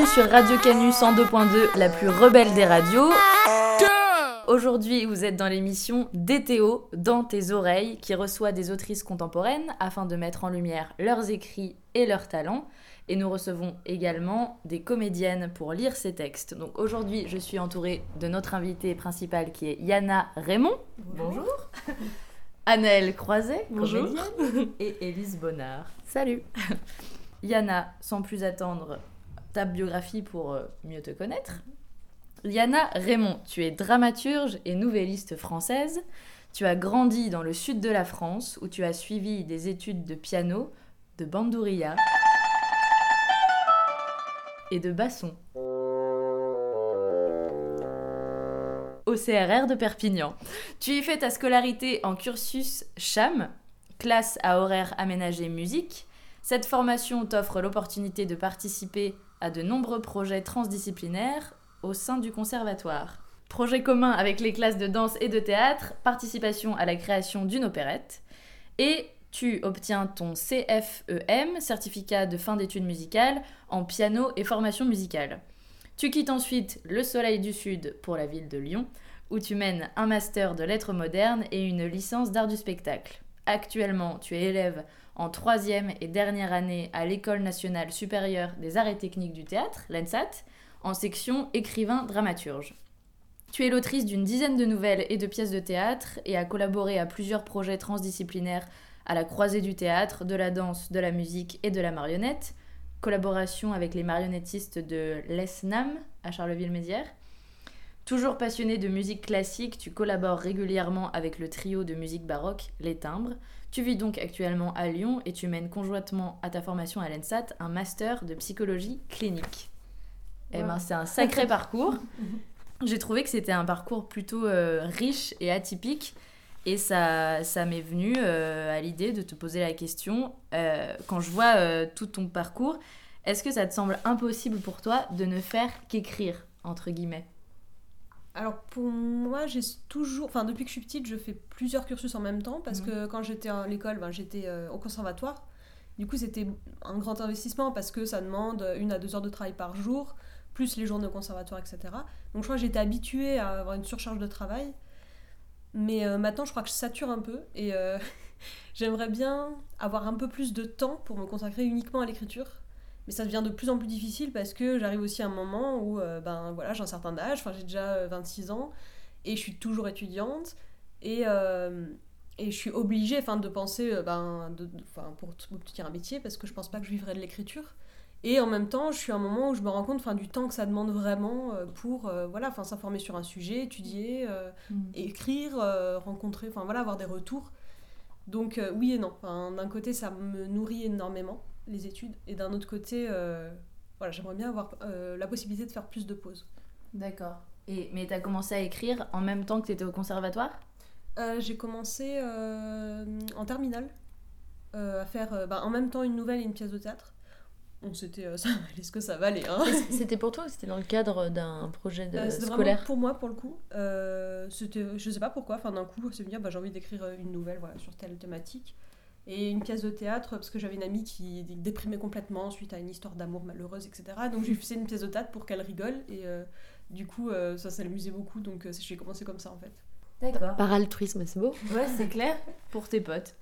Bienvenue sur Radio Canu 102.2, la plus rebelle des radios. Aujourd'hui, vous êtes dans l'émission DTO, dans tes oreilles, qui reçoit des autrices contemporaines afin de mettre en lumière leurs écrits et leurs talents. Et nous recevons également des comédiennes pour lire ces textes. Donc aujourd'hui, je suis entourée de notre invitée principale qui est Yana Raymond. Bonjour. Annelle Croiset, Bonjour. comédienne, et Élise Bonnard. Salut. Yana, sans plus attendre, ta biographie pour euh, mieux te connaître. Yana Raymond, tu es dramaturge et nouvelliste française. Tu as grandi dans le sud de la France où tu as suivi des études de piano, de bandouria et de basson. Au CRR de Perpignan. Tu y fais ta scolarité en cursus CHAM, classe à horaire aménagé musique. Cette formation t'offre l'opportunité de participer à de nombreux projets transdisciplinaires au sein du conservatoire. Projet commun avec les classes de danse et de théâtre, participation à la création d'une opérette. Et tu obtiens ton CFEM, certificat de fin d'études musicales, en piano et formation musicale. Tu quittes ensuite le Soleil du Sud pour la ville de Lyon, où tu mènes un master de lettres modernes et une licence d'art du spectacle. Actuellement, tu es élève en troisième et dernière année à l'École nationale supérieure des arts et techniques du théâtre, l'ENSAT, en section écrivain dramaturge. Tu es l'autrice d'une dizaine de nouvelles et de pièces de théâtre et a collaboré à plusieurs projets transdisciplinaires à la croisée du théâtre, de la danse, de la musique et de la marionnette, collaboration avec les marionnettistes de l'ESNAM à Charleville-Mézières. Toujours passionné de musique classique, tu collabores régulièrement avec le trio de musique baroque Les Timbres. Tu vis donc actuellement à Lyon et tu mènes conjointement à ta formation à l'ENSAT un master de psychologie clinique. Eh ben, c'est un sacré parcours. J'ai trouvé que c'était un parcours plutôt euh, riche et atypique. Et ça, ça m'est venu euh, à l'idée de te poser la question, euh, quand je vois tout ton parcours, est-ce que ça te semble impossible pour toi de ne faire qu'écrire, entre guillemets? Alors pour moi, j'ai toujours, enfin depuis que je suis petite, je fais plusieurs cursus en même temps parce Mhm. que quand j'étais à l'école, ben, j'étais euh, au conservatoire. Du coup, c'était un grand investissement parce que ça demande une à deux heures de travail par jour, plus les journées au conservatoire, etc. Donc je crois que j'étais habituée à avoir une surcharge de travail. Mais euh, maintenant, je crois que je sature un peu et euh, j'aimerais bien avoir un peu plus de temps pour me consacrer uniquement à l'écriture. Mais ça devient de plus en plus difficile parce que j'arrive aussi à un moment où euh, ben, voilà, j'ai un certain âge, enfin, j'ai déjà euh, 26 ans et je suis toujours étudiante et, euh, et je suis obligée enfin, de penser euh, ben, de, pour obtenir un métier parce que je pense pas que je vivrai de l'écriture. Et en même temps, je suis à un moment où je me rends compte enfin, du temps que ça demande vraiment euh, pour euh, voilà, enfin, s'informer sur un sujet, étudier, euh, écrire, euh, rencontrer, enfin voilà, avoir des retours. Donc euh, oui et non. D'un côté, ça me nourrit énormément, les études, et d'un autre côté, euh, voilà, j'aimerais bien avoir euh, la possibilité de faire plus de pauses. D'accord. Et, mais tu as commencé à écrire en même temps que tu étais au conservatoire? Euh, j'ai commencé en terminale à faire bah, en même temps une nouvelle et une pièce de théâtre. On s'était, euh, ça valait ce que ça valait. Hein. C'était pour toi ou c'était dans le cadre d'un projet de scolaire? pour moi pour le coup. C'était, je sais pas pourquoi. D'un coup, c'est me dire bah, j'ai envie d'écrire une nouvelle voilà sur telle thématique et une pièce de théâtre parce que j'avais une amie qui déprimait complètement suite à une histoire d'amour malheureuse etc. Donc j'ai fait une pièce de théâtre pour qu'elle rigole et euh, du coup euh, ça l'amusait beaucoup donc euh, j'ai commencé comme ça en fait. D'accord. Par altruisme, c'est beau. Ouais, c'est clair. Pour tes potes.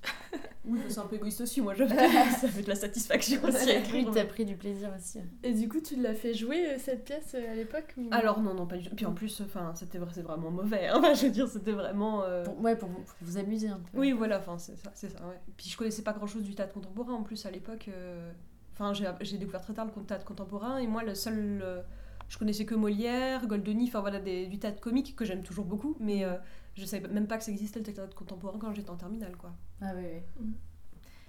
Oui, c'est un peu égoïste aussi moi je ça fait de la satisfaction aussi à Oui, écrire. t'as pris du plaisir aussi. Et du coup, tu l'as fait jouer euh, cette pièce euh, à l'époque ou... Alors non non pas du tout. Puis en plus enfin c'était vraiment mauvais. Hein. Je veux dire c'était vraiment. euh, Pour, ouais, pour vous, pour vous amuser un peu. Oui, voilà, enfin, c'est ça, c'est ça, ouais. Puis je connaissais pas grand chose du théâtre contemporain en plus à l'époque. euh, Enfin, j'ai j'ai découvert très tard le théâtre contemporain et moi, le seul. euh, Je connaissais que Molière, Goldoni, enfin voilà, des- du théâtre comique que j'aime toujours beaucoup, mais euh, je savais même pas que ça existait le théâtre contemporain quand j'étais en terminale, quoi. Ah oui, oui.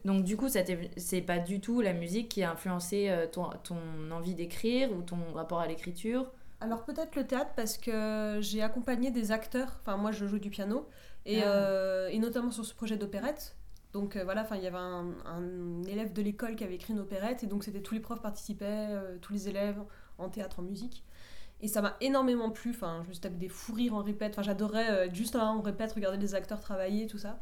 Donc du coup, ça c'est pas du tout la musique qui a influencé euh, ton, ton envie d'écrire ou ton rapport à l'écriture? Alors peut-être le théâtre parce que j'ai accompagné des acteurs, enfin moi je joue du piano, et, Ah. euh, et notamment sur ce projet d'opérette. Donc euh, voilà, enfin il y avait un, un élève de l'école qui avait écrit une opérette, et donc c'était tous les profs participaient, euh, tous les élèves en théâtre, en musique. Et ça m'a énormément plu, enfin je me suis tapé des fous rires en répète, enfin j'adorais euh, juste là en répète, regarder les acteurs travailler, tout ça.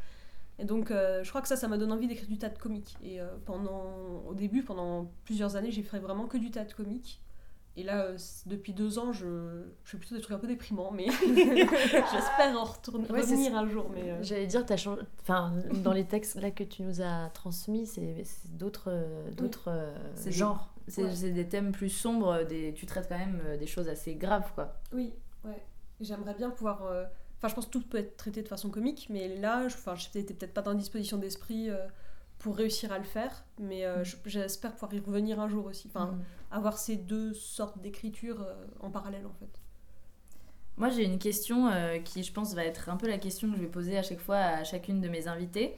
Et donc euh, je crois que ça, ça m'a donné envie d'écrire du théâtre comique. Et euh, pendant, au début, pendant plusieurs années, j'ai fait vraiment que du théâtre comique. et là, euh, depuis deux ans, je, je fais plutôt des trucs un peu déprimants, mais j'espère en retourner, Ouais, revenir un jour. Mais, euh, J'allais dire, t'as changé... enfin, dans les textes là que tu nous as transmis, c'est d'autres d'autres genres. C'est Ouais. des thèmes plus sombres, des... tu traites quand même euh, des choses assez graves, quoi. Oui, ouais. J'aimerais bien pouvoir. euh, Enfin, je pense que tout peut être traité de façon comique, mais là, je enfin, j'étais peut-être pas dans la disposition d'esprit euh, pour réussir à le faire, mais euh, je- j'espère pouvoir y revenir un jour aussi. Enfin, Mm. avoir ces deux sortes d'écriture en parallèle, en fait. Moi, j'ai une question qui, je pense, va être un peu la question que je vais poser à chaque fois à chacune de mes invités.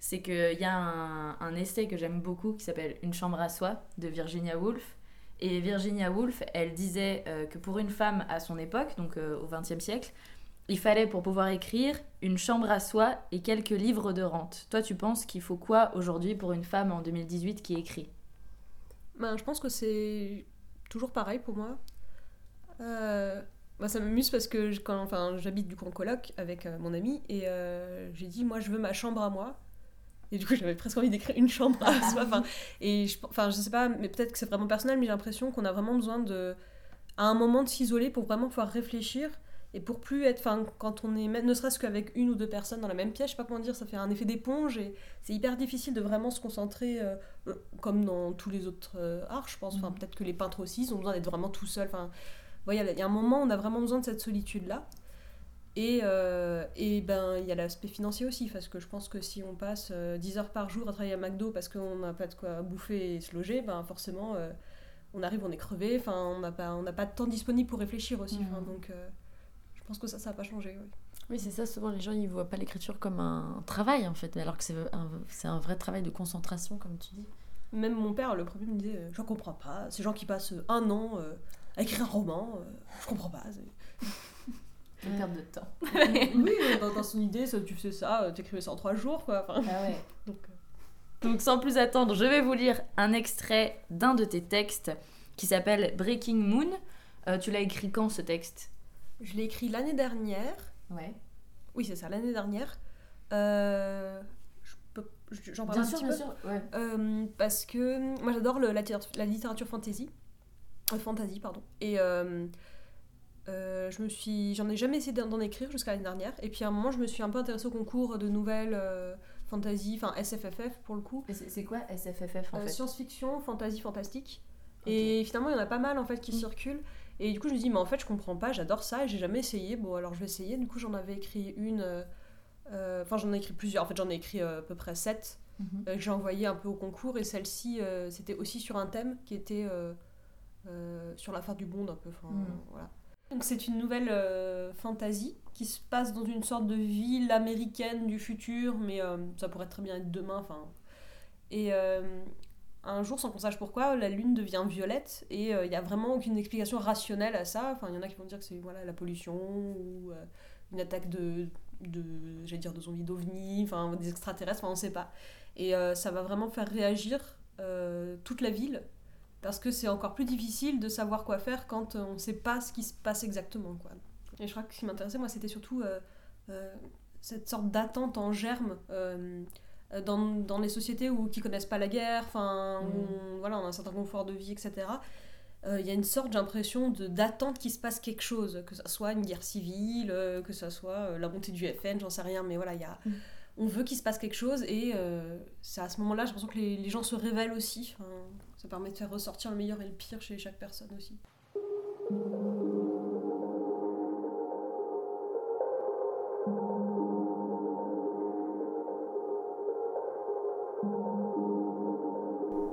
C'est qu'il y a un, un essai que j'aime beaucoup qui s'appelle Une chambre à soi de Virginia Woolf. Et Virginia Woolf, elle disait euh, que pour une femme à son époque, donc euh, au XXe siècle, il fallait pour pouvoir écrire une chambre à soi et quelques livres de rente. Toi, tu penses qu'il faut quoi aujourd'hui pour une femme en 2018 qui écrit? Ben, je pense que c'est toujours pareil pour moi. Euh, moi, ça m'amuse parce que j'habite du coup en coloc avec euh, mon ami et j'ai dit moi je veux ma chambre à moi. Et du coup j'avais presque envie d'écrire une chambre à soi. Enfin, et je, enfin, je sais pas, mais peut-être que c'est vraiment personnel, mais j'ai l'impression qu'on a vraiment besoin de, à un moment de s'isoler pour vraiment pouvoir réfléchir et pour plus être, enfin, quand on est, ne serait-ce qu'avec une ou deux personnes dans la même pièce, je sais pas comment dire, ça fait un effet d'éponge et c'est hyper difficile de vraiment se concentrer. euh, euh, comme dans tous les autres euh, arts, je pense. Enfin, Mhm. peut-être que les peintres aussi, ils ont besoin d'être vraiment tout seuls. Enfin, voilà, il y a un moment où on a vraiment besoin de cette solitude-là. Et, euh, et ben, il y a l'aspect financier aussi, parce que je pense que si on passe euh, 10 heures par jour à travailler à McDo parce qu'on n'a pas de quoi bouffer et se loger, ben forcément, euh, on arrive, on est crevé. Enfin, on n'a pas, on pas de temps disponible pour réfléchir aussi. Mhm. donc, euh, je pense que ça, ça n'a pas changé. oui. Oui, c'est ça, souvent les gens ils voient pas l'écriture comme un travail en fait, alors que c'est un, c'est un vrai travail de concentration, comme tu dis. Même mon père, le premier, me disait euh, Je comprends pas. Ces gens qui passent un an euh, à écrire un roman, euh, je comprends pas. Une perte de temps. oui, dans, dans son idée, ça, tu faisais ça, euh, t'écrivais ça en trois jours, quoi. Enfin, Ah ouais. donc, euh, Donc sans plus attendre, je vais vous lire un extrait d'un de tes textes qui s'appelle Breaking Moon. Euh, tu l'as écrit quand ce texte? Je l'ai écrit l'année dernière. Ouais. Oui, c'est ça, l'année dernière. Euh, J'en parle Bien un sûr, petit bien peu. sûr. Ouais. Euh, parce que moi, j'adore la, littérature- la littérature fantasy. Euh, fantasy, pardon. Et euh, je me suis, j'en ai jamais essayé d'en écrire jusqu'à l'année dernière. Et puis à un moment, je me suis un peu intéressée au concours de nouvelles euh, fantasy, enfin SFFF pour le coup. C'est quoi SFFF en Euh, fait science-fiction, fantasy, fantastique. Et finalement, il y en a pas mal en fait qui Mm. circulent. Et du coup, je me dis, mais en fait, je comprends pas, j'adore ça, et j'ai jamais essayé. Bon, alors je vais essayer. Du coup, j'en avais écrit une. euh, Enfin, j'en ai écrit plusieurs. En fait, j'en ai écrit à peu près sept Mhm. euh, que j'ai envoyé un peu au concours. Et celle-ci, c'était aussi sur un thème qui était sur la fin du monde, un peu. Enfin, Mm. voilà. Donc, c'est une nouvelle euh, fantasy qui se passe dans une sorte de ville américaine du futur, mais euh, ça pourrait très bien être demain. Et euh, un jour, sans qu'on sache pourquoi, la lune devient violette et euh, il n'y a vraiment aucune explication rationnelle à ça. Enfin, il y en a qui vont dire que c'est voilà, la pollution ou une attaque de, de j'allais dire de zombies d'ovnis, des extraterrestres, enfin, on ne sait pas. Et ça va vraiment faire réagir toute la ville parce que c'est encore plus difficile de savoir quoi faire quand on ne sait pas ce qui se passe exactement. Quoi. Et je crois que ce qui m'intéressait, moi, c'était surtout euh, euh, cette sorte d'attente en germe. euh, dans, dans les sociétés où, qui connaissent pas la guerre, enfin, où on, voilà, on a un certain confort de vie, etc. Il y a une sorte, de- d'attente qu'il se passe quelque chose, que ce soit une guerre civile, que ce soit la montée du FN, j'en sais rien, mais voilà, il y a, Mm. on veut qu'il se passe quelque chose et euh, c'est à ce moment-là, j'ai l'impression que les, les gens se révèlent aussi. Ça permet de faire ressortir le meilleur et le pire chez chaque personne aussi.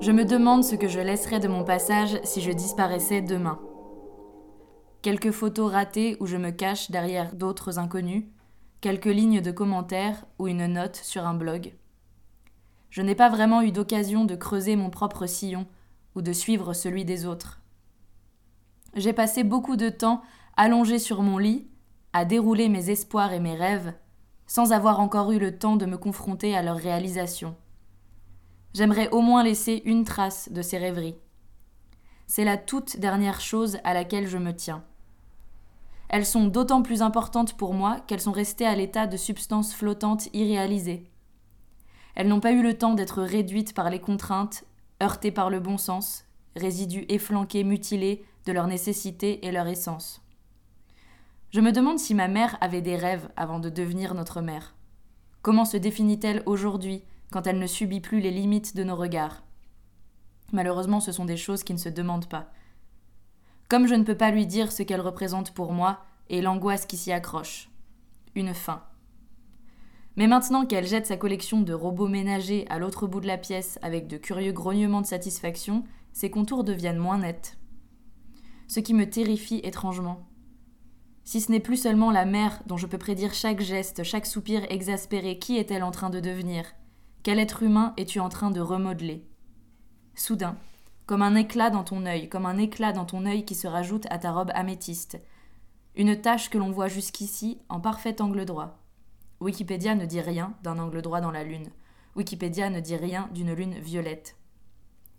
Je me demande ce que je laisserais de mon passage si je disparaissais demain. Quelques photos ratées où je me cache derrière d'autres inconnus, quelques lignes de commentaires ou une note sur un blog. Je n'ai pas vraiment eu d'occasion de creuser mon propre sillon ou de suivre celui des autres. J'ai passé beaucoup de temps allongé sur mon lit, à dérouler mes espoirs et mes rêves, sans avoir encore eu le temps de me confronter à leur réalisation. J'aimerais au moins laisser une trace de ces rêveries. C'est la toute dernière chose à laquelle je me tiens. Elles sont d'autant plus importantes pour moi qu'elles sont restées à l'état de substances flottantes irréalisées. Elles n'ont pas eu le temps d'être réduites par les contraintes, heurtées par le bon sens, résidus efflanqués, mutilés de leur nécessité et leur essence. Je me demande si ma mère avait des rêves avant de devenir notre mère. Comment se définit-elle aujourd'hui quand elle ne subit plus les limites de nos regards? Malheureusement, ce sont des choses qui ne se demandent pas. Comme je ne peux pas lui dire ce qu'elle représente pour moi et l'angoisse qui s'y accroche. Une fin. Mais maintenant qu'elle jette sa collection de robots ménagers à l'autre bout de la pièce avec de curieux grognements de satisfaction, ses contours deviennent moins nets. Ce qui me terrifie étrangement. Si ce n'est plus seulement la mère dont je peux prédire chaque geste, chaque soupir exaspéré, qui est-elle en train de devenir? Quel être humain es-tu en train de remodeler? Soudain, comme un éclat dans ton œil, comme un éclat dans ton œil qui se rajoute à ta robe améthyste. Une tache que l'on voit jusqu'ici en parfait angle droit. Wikipédia ne dit rien d'un angle droit dans la Lune. Wikipédia ne dit rien d'une Lune violette.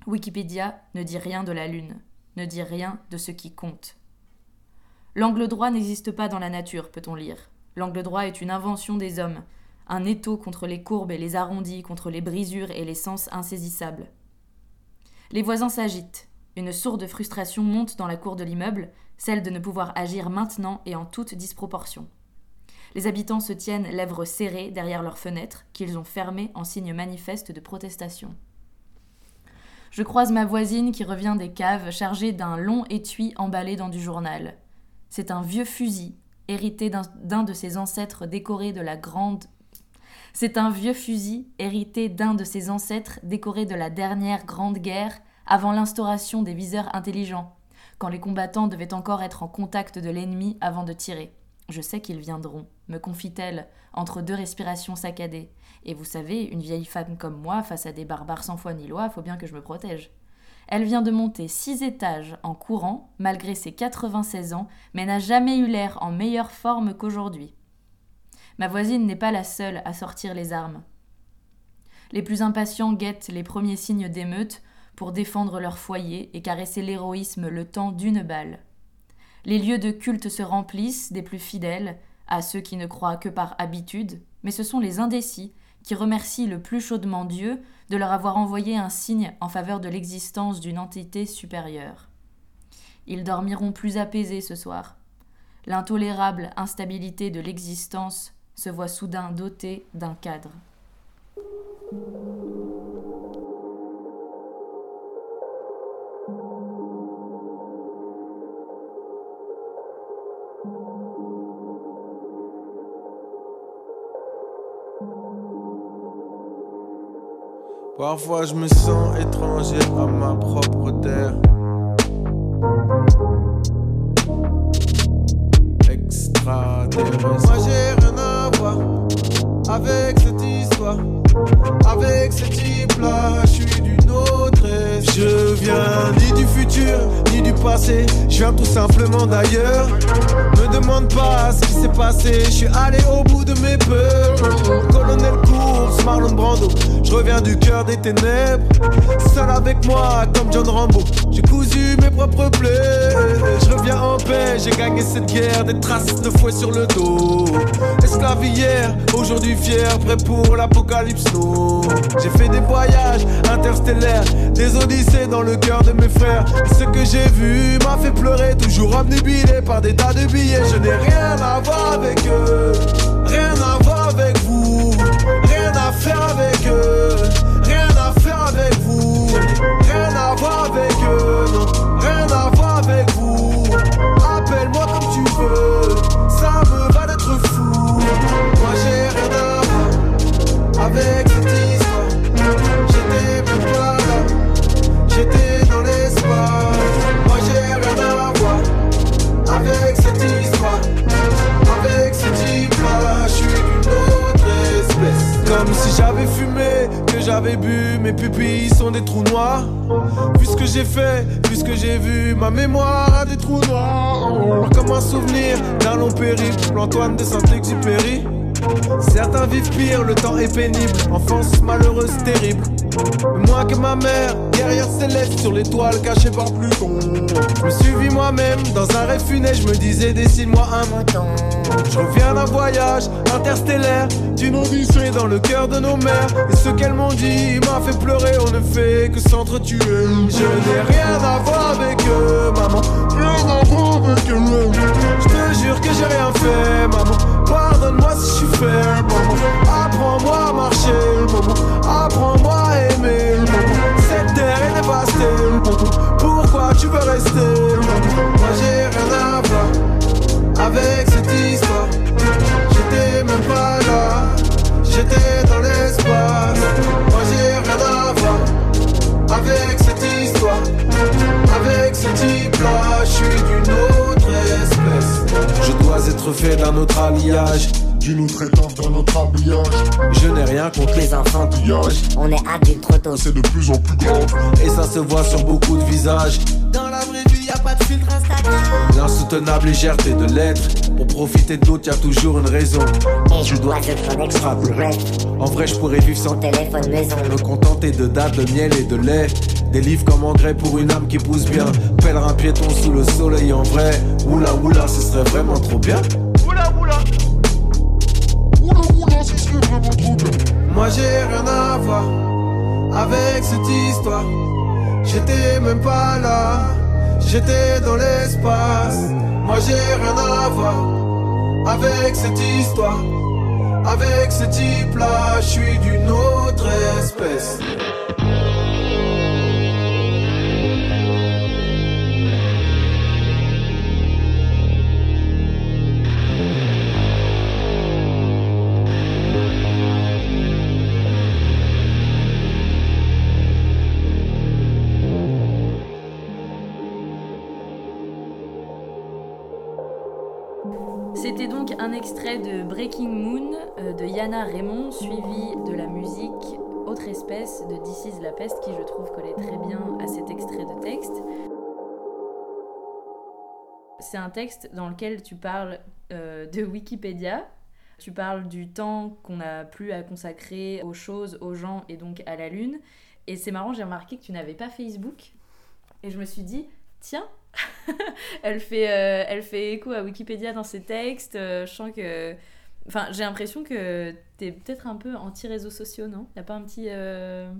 Wikipédia ne dit rien de la Lune, ne dit rien de ce qui compte. L'angle droit n'existe pas dans la nature, peut-on lire. L'angle droit est une invention des hommes, un étau contre les courbes et les arrondis, contre les brisures et les sens insaisissables. Les voisins s'agitent. Une sourde frustration monte dans la cour de l'immeuble, celle de ne pouvoir agir maintenant et en toute disproportion. Les habitants se tiennent lèvres serrées derrière leurs fenêtres, qu'ils ont fermées en signe manifeste de protestation. Je croise ma voisine qui revient des caves chargée d'un long étui emballé dans du journal. C'est un vieux fusil, hérité d'un de ses ancêtres décorés de la grande. C'est un vieux fusil, hérité d'un de ses ancêtres décorés de la dernière grande guerre, avant l'instauration des viseurs intelligents, quand les combattants devaient encore être en contact de l'ennemi avant de tirer. Je sais qu'ils viendront, me confie-t-elle, entre deux respirations saccadées. Et vous savez, une vieille femme comme moi, face à des barbares sans foi ni loi, faut bien que je me protège. Elle vient de monter six étages en courant, malgré ses 96 ans, mais n'a jamais eu l'air en meilleure forme qu'aujourd'hui. Ma voisine n'est pas la seule à sortir les armes. Les plus impatients guettent les premiers signes d'émeute pour défendre leur foyer et caresser l'héroïsme le temps d'une balle. Les lieux de culte se remplissent des plus fidèles, à ceux qui ne croient que par habitude, mais ce sont les indécis qui remercient le plus chaudement Dieu de leur avoir envoyé un signe en faveur de l'existence d'une entité supérieure. Ils dormiront plus apaisés ce soir. L'intolérable instabilité de l'existence se voit soudain dotée d'un cadre. Parfois je me sens étranger à ma propre terre. Extraterrestre. Moi j'ai rien à voir avec cette histoire. Avec ce type-là, je suis d'une autre espèce. Je viens ni du futur, ni du passé. Je viens tout simplement d'ailleurs. Demande pas ce qui s'est passé. Je suis allé au bout de mes peurs. Colonel Course, Marlon Brando. Je reviens du cœur des ténèbres. Seul avec moi, comme John Rambo. J'ai cousu mes propres plaies. Je reviens en paix. J'ai gagné cette guerre. Des traces de fouet sur le dos. Esclave hier, aujourd'hui fier, prêt pour l'apocalypse. no. J'ai fait des voyages interstellaires, des odyssées dans le cœur de mes frères. Ce que j'ai vu m'a fait pleurer, toujours omnibilé par des tas de billets. Je n'ai rien à voir avec eux, rien à voir avec vous, rien à faire avec eux, rien à faire avec vous, rien à voir avec eux, j'avais fumé, que j'avais bu, mes pupilles sont des trous noirs. Vu ce que j'ai fait, vu ce que j'ai vu, ma mémoire a des trous noirs. Comme un souvenir d'un long périple, Antoine de Saint-Exupéry. Certains vivent pire, le temps est pénible, enfance malheureuse, terrible. Moi que ma mère, guerrière céleste sur l'étoile cachée par Pluton. Je me suis vu moi-même dans un rêve funeste, je me disais dessine-moi un mouton. Je reviens d'un voyage interstellaire, d'une odyssée dans le cœur de nos mères. Et ce qu'elles m'ont dit m'a fait pleurer, on ne fait que s'entretuer. Je n'ai rien à voir avec eux, maman. Rien à voir avec eux. Je te jure que j'ai rien fait, maman. Pardonne-moi si je suis faible, maman. Apprends-moi à marcher, maman. Apprends-moi Cette terre est dévastée. Pourquoi tu veux rester, Moi j'ai rien à voir avec cette histoire. J'étais même pas là, j'étais dans l'espace. Moi j'ai rien à voir avec cette histoire. Avec ce type-là, je suis d'une autre espèce. Je dois être fait d'un autre alliage. Autre étoffe dans notre habillage. Je n'ai rien contre les enfantillages, on est adulte trop tôt. C'est de plus en plus grave. et ça se voit sur beaucoup de visages. Dans la vraie vie, y a pas de filtre Instagram, L'insoutenable légèreté de l'être. Pour profiter d'autres, y a toujours une raison. et je dois être un. En vrai, je pourrais vivre sans téléphone maison, me contenter de dates, de miel et de lait. Des livres comme engrais pour une âme qui pousse bien. Pèlerin piéton sous le soleil en vrai. Oula oula, ce serait vraiment trop bien. Oula. Oula Moi j'ai rien à voir avec cette histoire. J'étais même pas là, j'étais dans l'espace. Moi j'ai rien à voir avec cette histoire. Avec ce type là, je suis d'une autre espèce. Un extrait de Breaking Moon euh, de Yana Raymond, suivi de la musique Autre espèce de This is la peste, qui je trouve collait très bien à cet extrait de texte. C'est un texte dans lequel tu parles euh, de Wikipédia, tu parles du temps qu'on n'a plus à consacrer aux choses, aux gens et donc à la Lune. Et c'est marrant, j'ai remarqué que tu n'avais pas Facebook. Et je me suis dit, tiens, elle, fait, euh, elle fait écho à Wikipédia dans ses textes. euh, je sens que. Enfin, j'ai l'impression que t'es peut-être un peu anti-réseaux sociaux, non? Y a pas un petit. euh,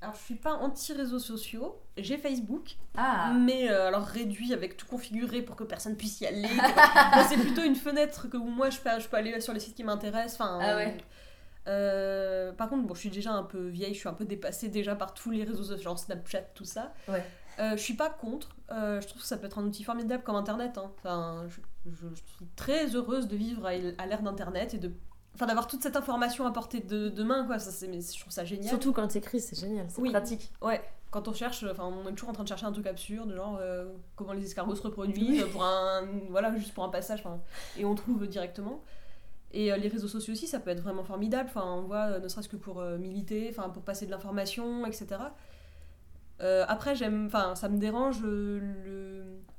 Alors, je suis pas anti-réseaux sociaux, j'ai Facebook, Ah mais alors réduit avec tout configuré pour que personne puisse y aller. C'est plutôt une fenêtre que où moi je peux, je peux aller sur les sites qui m'intéressent. Enfin, Ah ouais. euh, par contre, bon, je suis déjà un peu vieille, je suis un peu dépassée déjà par tous les réseaux sociaux, genre Snapchat, tout ça. Ouais. Euh, je suis pas contre. Euh, je trouve que ça peut être un outil formidable comme Internet. hein. Enfin, je, je- je suis très heureuse de vivre à, à l'ère d'Internet et de, enfin, d'avoir toute cette information à portée de, de main. Quoi. Ça, c'est, mais je trouve ça génial. Surtout quand t'écris, c'est génial, c'est Oui. pratique. Ouais, quand on cherche, enfin, on est toujours en train de chercher un truc absurde, genre euh, comment les escargots se reproduisent pour un, voilà, juste pour un passage, et on trouve directement. Et euh, les réseaux sociaux aussi, ça peut être vraiment formidable. Enfin, on voit, ne serait-ce que pour militer, enfin, pour passer de l'information, etc. Euh, après, j'aime, enfin, ça me dérange le,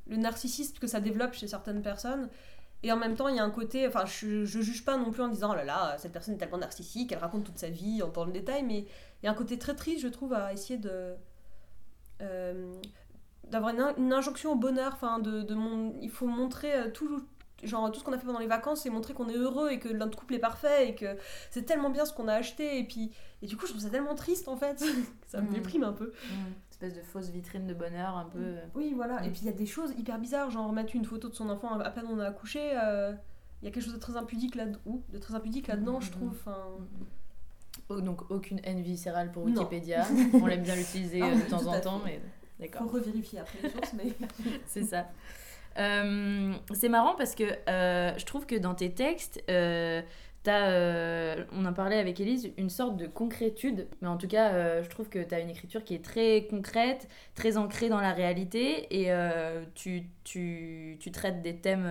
le narcissisme que ça développe chez certaines personnes. Et en même temps, il y a un côté, enfin, je, je juge pas non plus en disant, oh là là, cette personne est tellement narcissique, elle raconte toute sa vie en dans le détail, mais il y a un côté très triste, je trouve, à essayer de. euh, d'avoir une, in- une injonction au bonheur, enfin, de, de mon, il faut montrer euh, tout, genre, tout ce qu'on a fait pendant les vacances et montrer qu'on est heureux et que notre couple est parfait et que c'est tellement bien ce qu'on a acheté. Et puis, et du coup, je trouve ça tellement triste en fait, ça me Mhm. déprime un peu. Mmh, Espèce de fausse vitrine de bonheur, un peu. euh. Oui, voilà. Et puis il y a des choses hyper bizarres, genre mettre une photo de son enfant à peine on a accouché. euh, Il y a quelque chose de très impudique là de très impudique là-dedans, je trouve. Enfin, Oh, donc aucune haine viscérale pour. Wikipédia. On l'aime bien l'utiliser Ah euh, de temps en temps, mais faut d'accord. revérifier après les sources, mais. C'est ça. Euh, c'est marrant parce que euh, je trouve que dans tes textes, euh, t'as, euh, on en parlait avec Elise, une sorte de concrétude. Mais en tout cas, euh, je trouve que tu as une écriture qui est très concrète, très ancrée dans la réalité. Et euh, tu, tu, tu traites des thèmes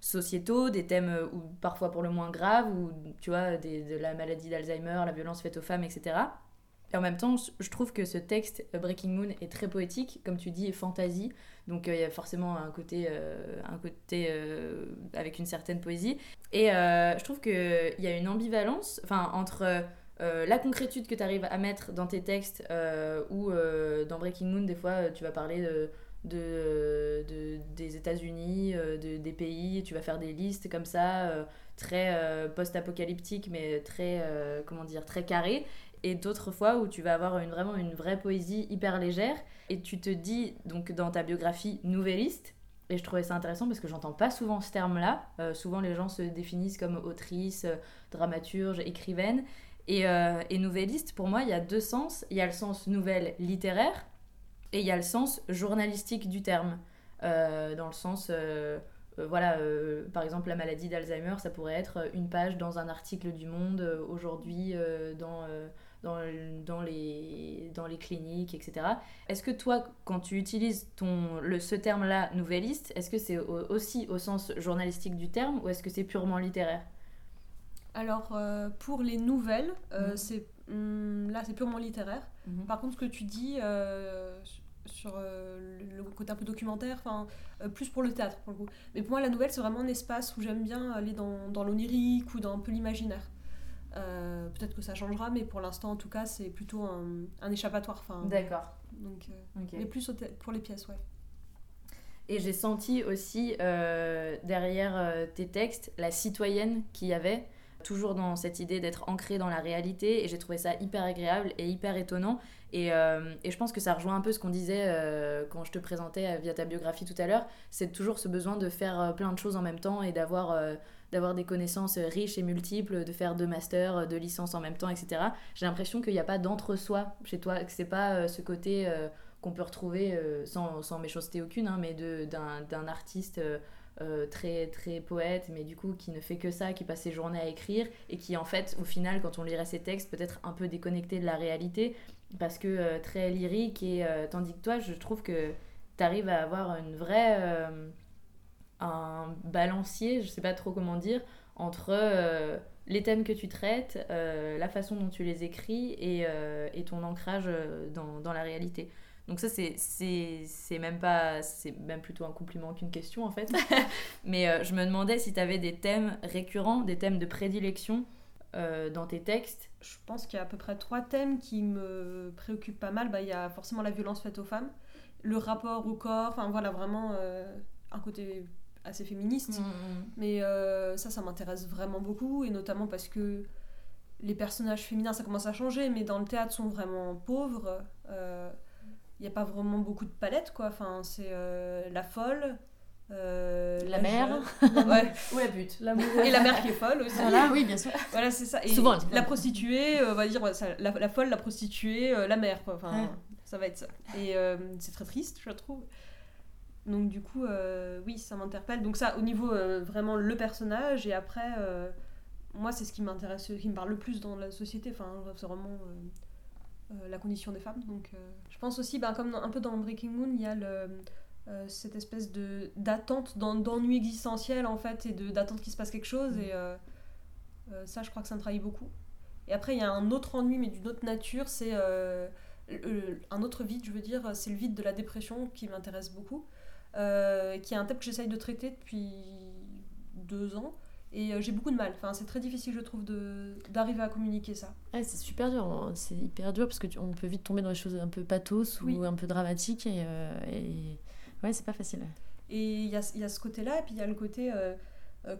sociétaux, des thèmes ou parfois pour le moins graves, ou tu vois, de la maladie d'Alzheimer, la violence faite aux femmes, etc. Et en même temps, je- trouve que ce texte, Breaking Moon, est très poétique, comme tu dis, fantasy. Donc euh, il y a forcément un côté, euh, un côté euh, avec une certaine poésie. Et je trouve qu'il y a une ambivalence entre la concrétude que tu arrives à mettre dans tes textes, ou dans Breaking Moon, des fois, tu vas parler de, de, de- des États-Unis, de- des pays, tu vas faire des listes comme ça, très post-apocalyptiques, mais très, comment dire, très carrées. Et d'autres fois où tu vas avoir une, vraiment une vraie poésie hyper légère. Et tu te dis, donc dans ta biographie, nouvelliste. Et je trouvais ça intéressant parce que j'entends pas souvent ce terme-là. Euh, souvent, les gens se définissent comme autrice, euh, dramaturge, écrivaine. Et, euh, et nouvelliste, pour moi, il y a deux sens. Il y a le sens nouvelle littéraire et il y a le sens journalistique du terme. Euh, dans le sens, voilà, par exemple, la maladie d'Alzheimer, ça pourrait être une page dans un article du Monde aujourd'hui, dans, dans, dans, les, dans les cliniques, etc. Est-ce que toi, quand tu utilises ton, le, ce terme-là, nouvelliste, est-ce que c'est au- aussi au sens journalistique du terme ou est-ce que c'est purement littéraire? Alors, euh, pour les nouvelles, euh, Mhm. c'est hum, là, c'est purement littéraire. Par contre, ce que tu dis euh, sur le côté un peu documentaire, plus pour le théâtre, pour le coup. Mais pour moi, la nouvelle, c'est vraiment un espace où j'aime bien aller dans, dans l'onirique ou dans un peu l'imaginaire. Euh, Peut-être que ça changera, mais pour l'instant, en tout cas, c'est plutôt un, un échappatoire. D'accord. donc, euh, mais plus pour les pièces, ouais. Et j'ai senti aussi euh, derrière tes textes la citoyenne qu'il y avait, toujours dans cette idée d'être ancrée dans la réalité. Et j'ai trouvé ça hyper agréable et hyper étonnant. Et, euh, et je pense que ça rejoint un peu ce qu'on disait euh, quand je te présentais via ta biographie tout à l'heure. C'est toujours ce besoin de faire plein de choses en même temps et d'avoir d'avoir des connaissances euh, riches et multiples, de faire deux masters, euh, deux licences en même temps, etc. J'ai l'impression qu'il n'y a pas d'entre-soi chez toi, que c'est pas euh, ce côté qu'on peut retrouver sans, sans méchanceté aucune, hein, mais d'un artiste très, très poète, mais du coup qui ne fait que ça, qui passe ses journées à écrire et qui en fait, au final, quand on lirait ses textes, peut-être un peu déconnecté de la réalité parce que très lyrique et tandis que toi, je trouve que tu arrives à avoir une vraie un balancier, je sais pas trop comment dire, entre euh, les thèmes que tu traites, euh, la façon dont tu les écris et, euh, et ton ancrage dans, dans la réalité. Donc ça, c'est- c'est c'est même pas... C'est même plutôt un compliment qu'une question, en fait. Mais euh, je me demandais si tu avais des thèmes récurrents, des thèmes de prédilection euh, dans tes textes. Je pense qu'il y a à peu près trois thèmes qui me préoccupent pas mal. Bah, il y a forcément la violence faite aux femmes, le rapport au corps, enfin voilà, vraiment euh, un côté assez féministe. Mais euh, ça, ça m'intéresse vraiment beaucoup, et notamment parce que les personnages féminins, ça commence à changer, mais dans le théâtre, sont vraiment pauvres. Il n'y a pas vraiment beaucoup de palettes, quoi. Enfin, c'est euh, la folle, euh, La mère. ouais. Ou la pute. et la mère qui est folle aussi. Voilà, oui, bien sûr. Voilà, c'est ça. Et Souvent, la prostituée, euh, on va dire, ça, la, la folle, la prostituée, euh, la mère, quoi. Enfin, Ouais. ça va être ça. Et euh, c'est très triste, je trouve. Donc, du coup, euh, oui, ça m'interpelle. Donc, ça, au niveau euh, vraiment le personnage, et après, euh, moi, c'est ce qui m'intéresse, qui me parle le plus dans la société. Enfin, c'est vraiment la condition des femmes. Donc, je pense aussi, ben, comme dans- un peu dans Breaking Moon, il y a le. cette espèce de d'attente, d'en- d'ennui existentiel en fait, et de- d'attente qu'il se passe quelque chose. Et euh, euh, ça, je crois que ça me trahit beaucoup. Et après, il y a un autre ennui, mais d'une autre nature, c'est un autre vide, je veux dire, c'est le vide de la dépression qui m'intéresse beaucoup, euh, qui est un thème que j'essaye de traiter depuis deux ans. Et euh, j'ai beaucoup de mal. Enfin, c'est très difficile, je trouve, d'arriver à communiquer ça. C'est super dur, on- c'est hyper dur parce que tu- on peut vite tomber dans des choses un peu pathos Oui. ou un peu dramatiques et, euh, et- ouais, c'est pas facile. Et il y a, y a ce côté-là, et puis il y a le côté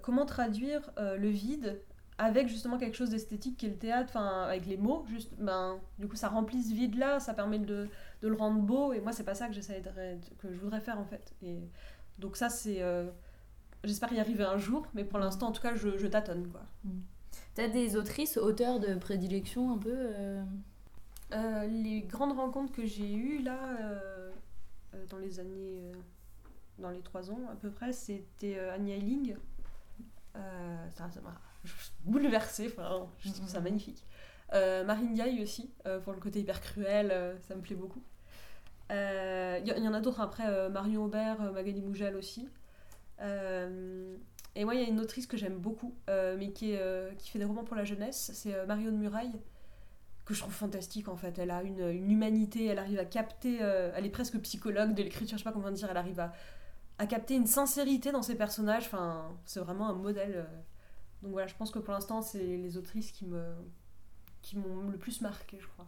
comment traduire le vide avec justement quelque chose d'esthétique qui est le théâtre, enfin avec les mots, juste, ben, du coup ça remplit ce vide-là, ça permet de, de le rendre beau, et moi c'est pas ça que j'essaie de, que je voudrais faire en fait. Et donc ça c'est, euh, j'espère y arriver un jour, mais pour l'instant en tout cas je, je tâtonne quoi. T'as des autrices, auteurs de prédilection un peu euh, Euh, les grandes rencontres que j'ai eues là, dans les années. dans les trois ans à peu près, c'était Anya Eiling. Ça ça m'a bouleversée, enfin, je trouve ça magnifique. Euh, Marine Diaye aussi, euh, pour le côté hyper cruel, euh, ça me plaît beaucoup. Il y, en a d'autres après, Marion Aubert, Magali Mougel aussi. Et moi, il y a une autrice que j'aime beaucoup, mais qui, qui fait des romans pour la jeunesse, c'est Marion de Muraille que je trouve fantastique en fait. Elle a une, une humanité, elle arrive à capter, elle est presque psychologue de l'écriture, je sais pas comment dire, elle arrive à, à capter une sincérité dans ses personnages. Enfin, c'est vraiment un modèle. Donc voilà, je pense que pour l'instant, c'est les autrices qui me qui m'ont le plus marqué, je crois.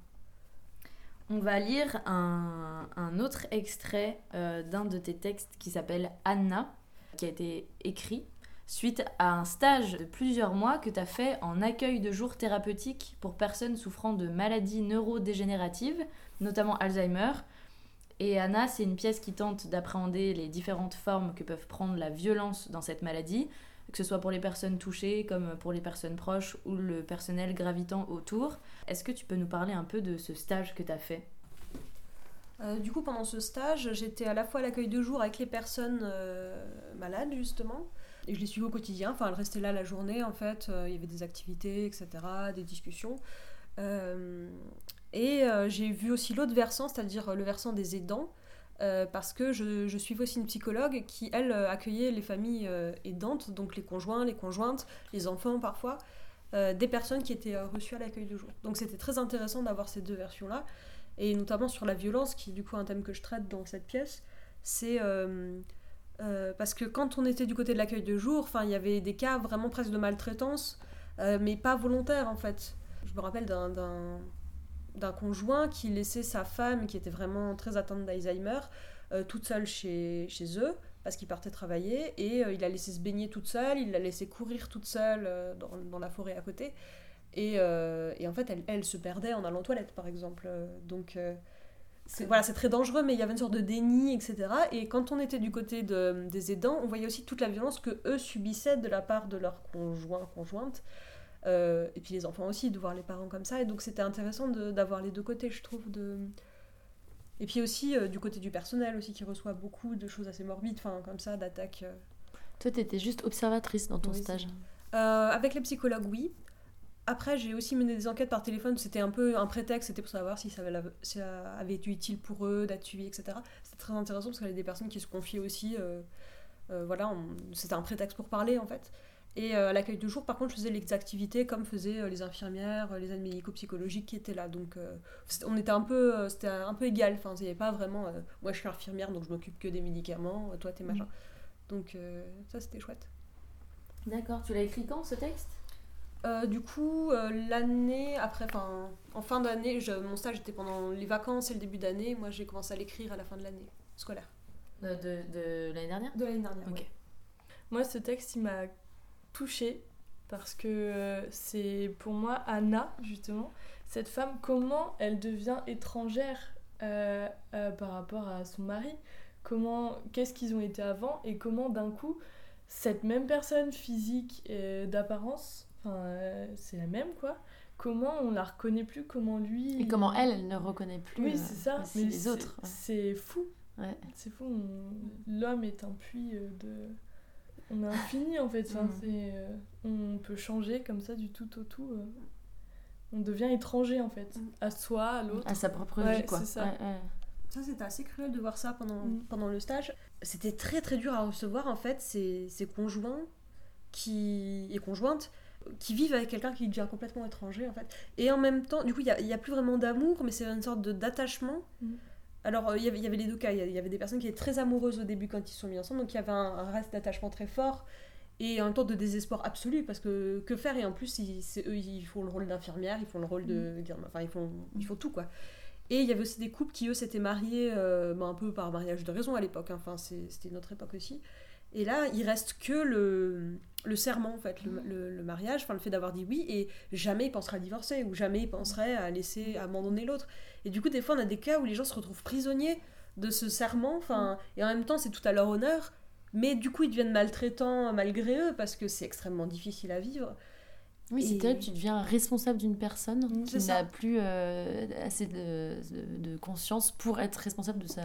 On va lire un, un autre extrait euh, d'un de tes textes qui s'appelle Anna, qui a été écrit suite à un stage de plusieurs mois que tu as fait en accueil de jour thérapeutique pour personnes souffrant de maladies neurodégénératives, notamment Alzheimer. Et Anna, c'est une pièce qui tente d'appréhender les différentes formes que peuvent prendre la violence dans cette maladie, que ce soit pour les personnes touchées comme pour les personnes proches ou le personnel gravitant autour. Est-ce que tu peux nous parler un peu de ce stage que tu as fait? Euh, du coup, pendant ce stage, j'étais à la fois à l'accueil de jour avec les personnes euh, malades, justement, et je les suivais au quotidien. Enfin, elles restaient là la journée, en fait. Euh, il y avait des activités, etc., des discussions. Et j'ai vu aussi l'autre versant, c'est-à-dire le versant des aidants, euh, parce que je, je suivais aussi une psychologue qui, elle, euh, accueillait les familles euh, aidantes, donc les conjoints, les conjointes, les enfants parfois, euh, des personnes qui étaient reçues à l'accueil de jour. Donc c'était très intéressant d'avoir ces deux versions-là, et notamment sur la violence, qui est du coup un thème que je traite dans cette pièce. C'est parce que quand on était du côté de l'accueil de jour, il y avait des cas vraiment presque de maltraitance, mais pas volontaire en fait. Je me rappelle d'un- d'un conjoint qui laissait sa femme, qui était vraiment très atteinte d'Alzheimer, euh, toute seule chez, chez eux, parce qu'il partait travailler, et euh, il la laissé se baigner toute seule, il l'a laissé courir toute seule euh, dans, dans la forêt à côté. Et, et en fait, elle, elle se perdait en allant aux toilettes, par exemple. Donc, c'est très dangereux, mais il y avait une sorte de déni, etc. Et quand on était du côté de- des aidants, on voyait aussi toute la violence que eux subissaient de la part de leurs conjoints, conjointes. Euh, et puis les enfants aussi, de voir les parents comme ça. Et donc c'était intéressant de- d'avoir les deux côtés, je trouve. De... Et puis aussi euh, du côté du personnel aussi, qui reçoit beaucoup de choses assez morbides, enfin comme ça, d'attaques. euh. Toi, t'étais juste observatrice dans ton Oui, stage. Euh, avec les psychologues, oui. Après, j'ai aussi mené des enquêtes par téléphone. C'était un peu un prétexte, c'était pour savoir si ça avait, si ça avait été utile pour eux d'être suivis, etc. C'était très intéressant parce qu'il y avait des personnes qui se confiaient aussi. voilà, on- c'était un prétexte pour parler en fait. Et euh, à l'accueil de jour, par contre, je faisais les activités comme faisaient euh, les infirmières, euh, les aides médico-psychologiques qui étaient là. Donc, euh, c'était- on était un peu, euh, c'était un peu égal. Enfin, il n'y avait pas vraiment. euh, moi, je suis infirmière, donc je m'occupe que des médicaments. Toi, t'es machin. Donc, euh, ça, c'était chouette. D'accord, tu l'as écrit quand ce texte? Euh, du coup, euh, l'année après, enfin, en fin d'année, je- mon stage était pendant les vacances et le début d'année. Moi, j'ai commencé à l'écrire à la fin de l'année scolaire. De, de- de l'année dernière? De l'année dernière. Ok. ouais. Moi, ce texte, il m'a touchée parce que euh, c'est pour moi Anna, justement, cette femme, comment elle devient étrangère euh, euh, par rapport à son mari, comment, qu'est-ce qu'ils ont été avant? Et comment d'un coup, cette même personne physique et d'apparence, euh, c'est la même quoi, comment on la reconnaît plus, comment lui... Et comment elle, elle ne reconnaît plus Oui, euh, c'est ça. Mais les autres. ouais. C'est fou. Ouais. C'est fou. on- L'homme est un puits euh, de. On est infini en fait. Enfin, Mm. c'est, euh, On peut changer comme ça du tout au tout. euh. On devient étranger en fait. Mm. À soi, à l'autre. À sa propre Ouais, vie, quoi. c'est ça. Ouais, ouais. Ça, c'était assez cruel de voir ça pendant, Mm. pendant le stage. C'était très très dur à recevoir en fait ces, ces conjoints qui, et conjointes qui vivent avec quelqu'un qui devient complètement étranger en fait. Et en même temps, du coup, il n'y a, y a plus vraiment d'amour, mais c'est une sorte de- d'attachement. Alors, euh, il y avait- il y avait les deux cas. Il y avait des personnes qui étaient très amoureuses au début quand ils se sont mis ensemble, donc il y avait un, un reste d'attachement très fort et en même temps de désespoir absolu parce que que faire? Et en plus ils, eux ils font le rôle d'infirmière ils font le rôle de dire enfin ils font ils font tout quoi. Et il y avait aussi des couples qui eux s'étaient mariés euh, bah, un peu par mariage de raison à l'époque hein. enfin c'était notre époque aussi et là il reste que le le serment en fait le, le- le mariage enfin le fait d'avoir dit oui et jamais il penserait à divorcer ou jamais il penserait à laisser à abandonner l'autre. Et du coup des fois on a des cas où les gens se retrouvent prisonniers de ce serment enfin et en même temps c'est tout à leur honneur mais du coup ils deviennent maltraitants malgré eux parce que c'est extrêmement difficile à vivre Oui, c'est Et- terrible, tu deviens responsable d'une personne Mm, qui n'a plus euh, assez de, conscience pour être responsable de sa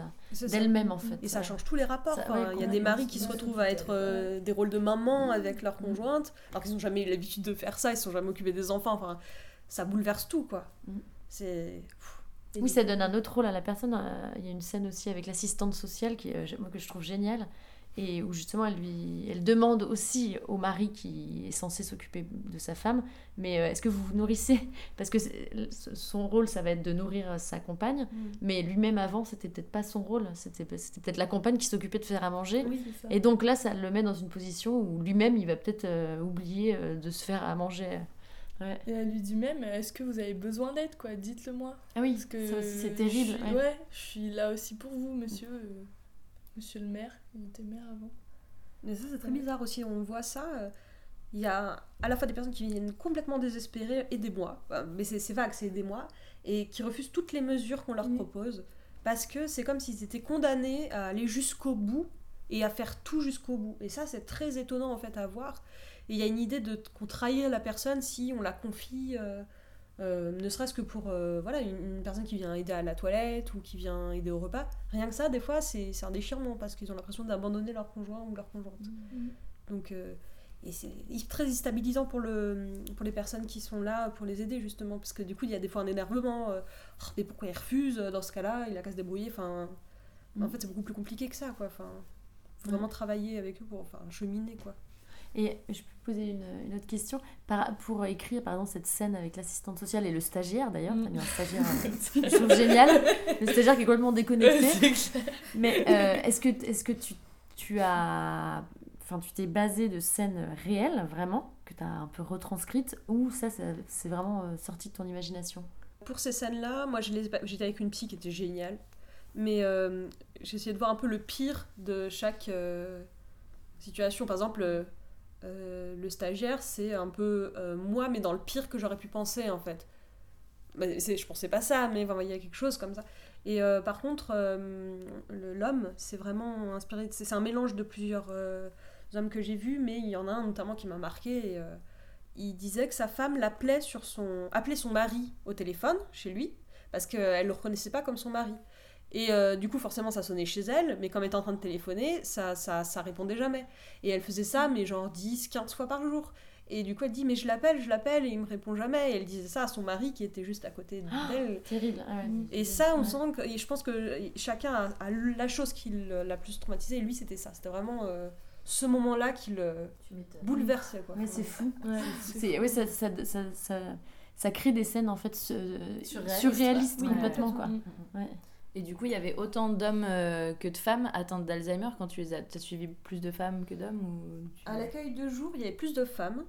d'elle-même en fait. Et ça change tous les rapports. Ça- Enfin, ouais, il y a des maris qui se retrouvent à être euh, des rôles de maman avec leur conjointe, alors qu'ils n'ont jamais eu l'habitude de faire ça, ils ne sont jamais occupés des enfants. Enfin, ça bouleverse tout, quoi. Mm. C'est. Oui, ça donne un autre rôle à la personne. Euh, Il y a une scène aussi avec l'assistante sociale qui, euh, moi, que je trouve géniale, et où justement elle lui elle demande aussi au mari qui est censé s'occuper de sa femme mais euh, est-ce que vous vous nourrissez? Parce que son rôle ça va être de nourrir sa compagne Mm. mais lui-même avant c'était peut-être pas son rôle c'était c'était peut-être la compagne qui s'occupait de faire à manger Oui. C'est ça. et donc là ça le met dans une position où lui-même il va peut-être euh, oublier euh, de se faire à manger ouais. Et elle lui dit même, est-ce que vous avez besoin d'aide, quoi? Dites-le moi. ah oui Parce que c'est je terrible suis- ouais. ouais. je suis là aussi pour vous, monsieur. euh, monsieur le maire. Il était maire avant. Mais ça, c'est très bizarre aussi. On voit ça. euh, Il y a à la fois des personnes qui viennent complètement désespérées, aidez-moi. Bah, Mais c'est vague, c'est aidez-moi. Et qui refusent toutes les mesures qu'on leur propose. Parce que c'est comme s'ils étaient condamnés à aller jusqu'au bout et à faire tout jusqu'au bout. Et ça, c'est très étonnant en fait à voir. Et il y a une idée de qu'on trahit la personne si on la confie. euh, euh, ne serait-ce que pour euh, voilà une, une personne qui vient aider à la toilette ou qui vient aider au repas. Rien que ça, des fois, c'est un déchirement parce qu'ils ont l'impression d'abandonner leur conjoint ou leur conjointe. Donc, euh, et c'est très déstabilisant pour, le, pour les personnes qui sont là pour les aider, justement, parce que du coup, il y a des fois un énervement. Oh, mais pourquoi il refuse Dans ce cas-là, il a qu'à se débrouiller. Enfin, Mm. En fait, c'est beaucoup plus compliqué que ça, quoi. Enfin, faut vraiment travailler avec eux pour enfin, cheminer, quoi. Et je peux poser une, une autre question Par- Pour écrire, par exemple, cette scène avec l'assistante sociale et le stagiaire, d'ailleurs, Mm. t'as mis un stagiaire, euh, je trouve génial, le stagiaire qui est complètement déconnecté. Mais euh, est-ce que, est que tu, tu as... Enfin, tu t'es basé de scènes réelles, vraiment, que tu as un peu retranscrites, ou ça, ça- c'est vraiment euh, sorti de ton imagination? Pour ces scènes-là, moi, j'étais avec une psy qui était géniale. Mais euh, j'ai essayé de voir un peu le pire de chaque euh, situation. Par exemple, euh, le stagiaire, c'est un peu euh, moi, mais dans le pire que j'aurais pu penser, en fait. Bah, c'est- je pensais pas ça, mais il y a quelque chose comme ça. Et euh, par contre, l'homme, c'est vraiment inspiré. C'est un mélange de plusieurs hommes que j'ai vus, mais il y en a un notamment qui m'a marqué. Il disait que sa femme l'appelait sur son appelait son mari au téléphone chez lui parce qu'elle le reconnaissait pas comme son mari. Et euh, du coup, forcément, ça sonnait chez elle, mais quand elle était en train de téléphoner, ça, ça, ça répondait jamais. Et elle faisait ça, mais genre 10, 15 fois par jour. Et du coup, elle dit, mais je l'appelle, je l'appelle, et il me répond jamais. Et elle disait ça à son mari qui était juste à côté d'elle. Terrible. ah ouais. Et ça, on Ouais. sent que, et je pense que chacun a, a la chose qui l'a plus traumatisé, et lui, c'était ça. C'était vraiment euh, ce moment-là qui le bouleversait. Quoi. Ouais, c'est fou. Ouais, C'est, oui, ça, ça, ça, ça, ça crée des scènes en fait Surréalistes, complètement quoi. Mm. Et du coup, il y avait autant d'hommes euh, que de femmes atteintes d'Alzheimer quand tu les as, as suivi plus de femmes que d'hommes ou À l'accueil de jour, il y avait plus de femmes.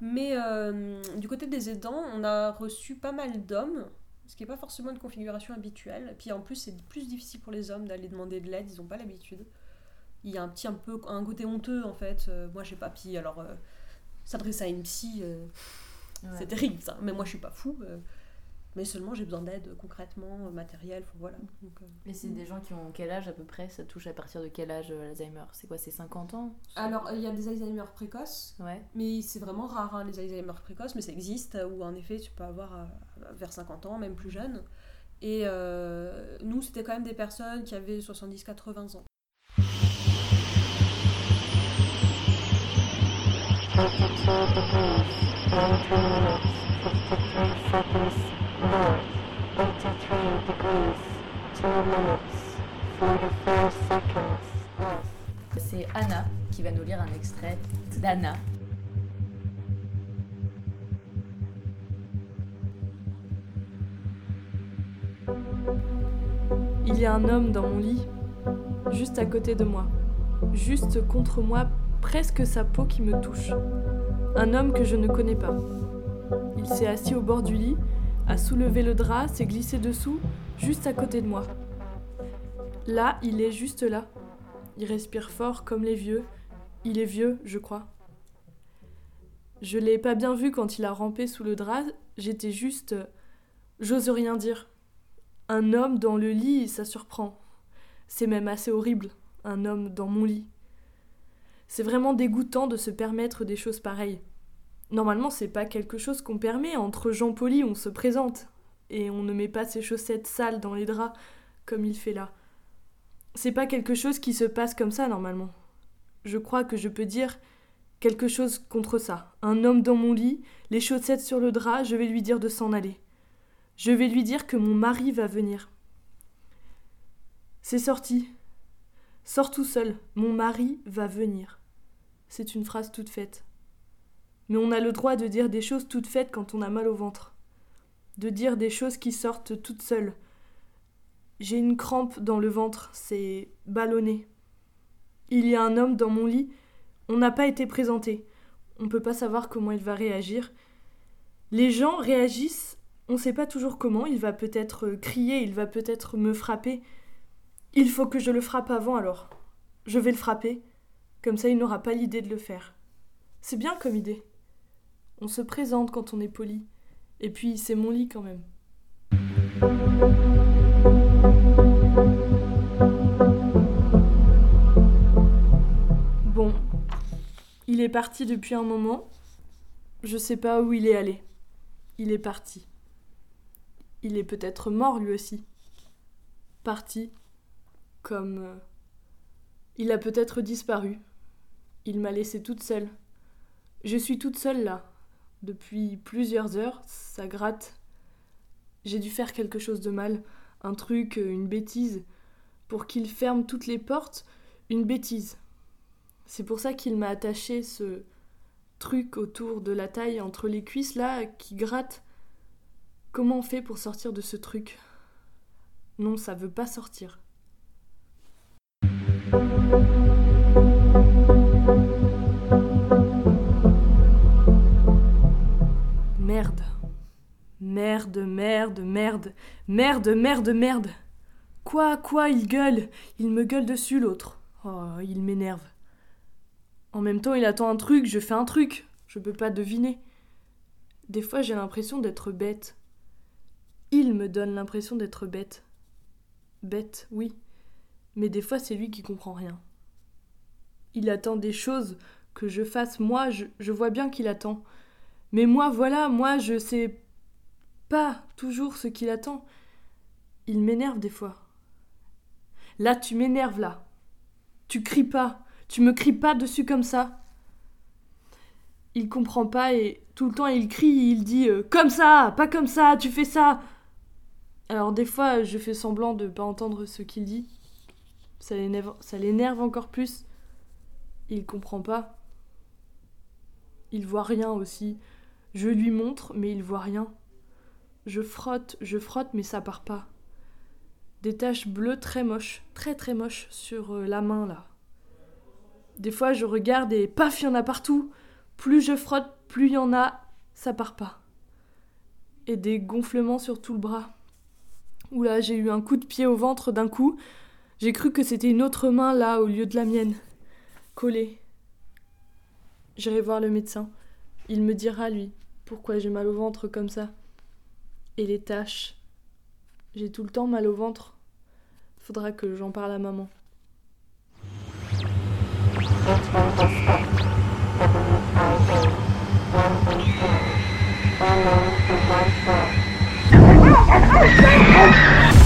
Mais euh, du côté des aidants, on a reçu pas mal d'hommes, ce qui n'est pas forcément une configuration habituelle. Puis en plus, c'est plus difficile pour les hommes d'aller demander de l'aide, ils n'ont pas l'habitude. Il y a un petit un peu un côté honteux en fait. Euh, moi, j'ai pas psy, alors euh, s'adresser à une psy, Ouais. c'est terrible ça. Mais moi, je suis pas fou. Euh, mais seulement, j'ai besoin d'aide concrètement, euh, matériel, faut- voilà. Donc, euh, Mais c'est des gens qui ont quel âge à peu près Ça touche à partir de quel âge euh, l'Alzheimer C'est quoi C'est 50 ans Alors, il y a des Alzheimer précoces, Ouais. Mais c'est vraiment rare, hein, les Alzheimer précoces, mais ça existe, euh, où en effet tu peux avoir euh, vers 50 ans, même plus jeune. Et euh, nous, c'était quand même des personnes qui avaient 70-80 ans. C'est Anna qui va nous lire un extrait d'Anna. Il y a un homme dans mon lit, juste à côté de moi, juste contre moi, presque sa peau qui me touche. Un homme que je ne connais pas. Il s'est assis au bord du lit, a soulevé le drap, s'est glissé dessous, juste à côté de moi. Là, il est juste là. Il respire fort comme les vieux. Il est vieux, je crois. Je l'ai pas bien vu quand il a rampé sous le drap, j'étais juste. J'ose rien dire. Un homme dans le lit, ça surprend. C'est même assez horrible, un homme dans mon lit. C'est vraiment dégoûtant de se permettre des choses pareilles. Normalement, c'est pas quelque chose qu'on permet. Entre gens polis, on se présente. Et on ne met pas ses chaussettes sales dans les draps, comme il fait là. C'est pas quelque chose qui se passe comme ça, normalement. Je crois que je peux dire quelque chose contre ça. Un homme dans mon lit, les chaussettes sur le drap, je vais lui dire de s'en aller. Je vais lui dire que mon mari va venir. C'est sorti. Sors tout seul, mon mari va venir. C'est une phrase toute faite. Mais on a le droit de dire des choses toutes faites quand on a mal au ventre. De dire des choses qui sortent toutes seules. J'ai une crampe dans le ventre, c'est ballonné. Il y a un homme dans mon lit, on n'a pas été présenté. On ne peut pas savoir comment il va réagir. Les gens réagissent, on ne sait pas toujours comment, il va peut-être crier, il va peut-être me frapper. Il faut que je le frappe avant alors. Je vais le frapper, comme ça il n'aura pas l'idée de le faire. C'est bien comme idée. On se présente quand on est poli. Et puis c'est mon lit quand même. Bon, il est parti depuis un moment. Je sais pas où il est allé. Il est parti. Il est peut-être mort lui aussi. Parti. Comme. euh, Il a peut-être disparu. Il m'a laissée toute seule. Je suis toute seule là. Depuis plusieurs heures, ça gratte. J'ai dû faire quelque chose de mal, un truc, une bêtise. Pour qu'il ferme toutes les portes, une bêtise. C'est pour ça qu'il m'a attaché ce truc autour de la taille entre les cuisses là qui gratte. Comment on fait pour sortir de ce truc? Non, ça veut pas sortir. Merde. Merde, merde, merde. Merde, merde, merde. Quoi, quoi, il gueule Il me gueule dessus, l'autre. Oh, il m'énerve. En même temps, il attend un truc, je fais un truc. Je peux pas deviner. Des fois, j'ai l'impression d'être bête. Il me donne l'impression d'être bête. Bête, oui. Mais des fois, c'est lui qui comprend rien. Il attend des choses que je fasse. Moi, je, je vois bien qu'il attend. Mais moi, voilà, moi, je sais pas toujours ce qu'il attend. Il m'énerve des fois. Là, tu m'énerves, là. Tu cries pas. Tu me cries pas dessus comme ça. Il comprend pas et tout le temps il crie, il dit euh, comme ça, pas comme ça, tu fais ça. Alors des fois, je fais semblant de pas entendre ce qu'il dit. Ça l'énerve, ça l'énerve encore plus. Il comprend pas. Il voit rien aussi. Je lui montre, mais il voit rien. Je frotte, je frotte, mais ça part pas. Des taches bleues très moches, très très moches sur euh, la main là. Des fois, je regarde et paf, il y en a partout. Plus je frotte, plus il y en a, ça part pas. Et des gonflements sur tout le bras. Oula, j'ai eu un coup de pied au ventre d'un coup. J'ai cru que c'était une autre main là au lieu de la mienne. Collée. J'irai voir le médecin. Il me dira, lui, pourquoi j'ai mal au ventre comme ça. Et les taches. J'ai tout le temps mal au ventre. Faudra que j'en parle à maman.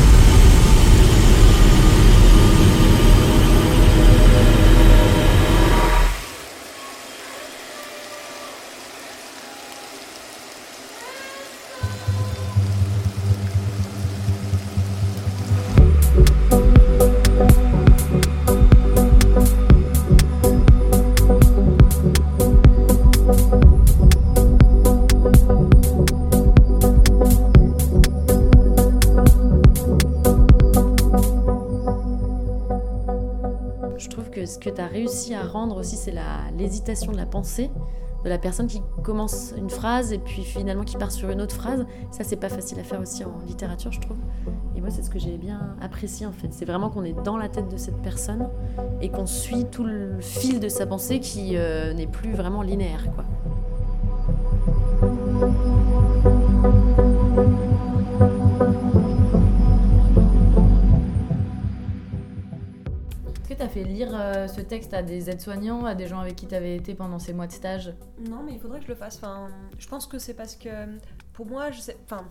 à rendre aussi, c'est l'hésitation de la pensée de la personne qui commence une phrase et puis finalement qui part sur une autre phrase. Ça, c'est pas facile à faire aussi en littérature, je trouve. Et moi, c'est ce que j'ai bien apprécié en fait. C'est vraiment qu'on est dans la tête de cette personne et qu'on suit tout le fil de sa pensée qui euh, n'est plus vraiment linéaire, quoi. Lire euh, ce texte à des aides-soignants, à des gens avec qui tu avais été pendant ces mois de stage? Non, mais il faudrait que je le fasse. Enfin, je pense que c'est parce que pour moi, je sais, enfin,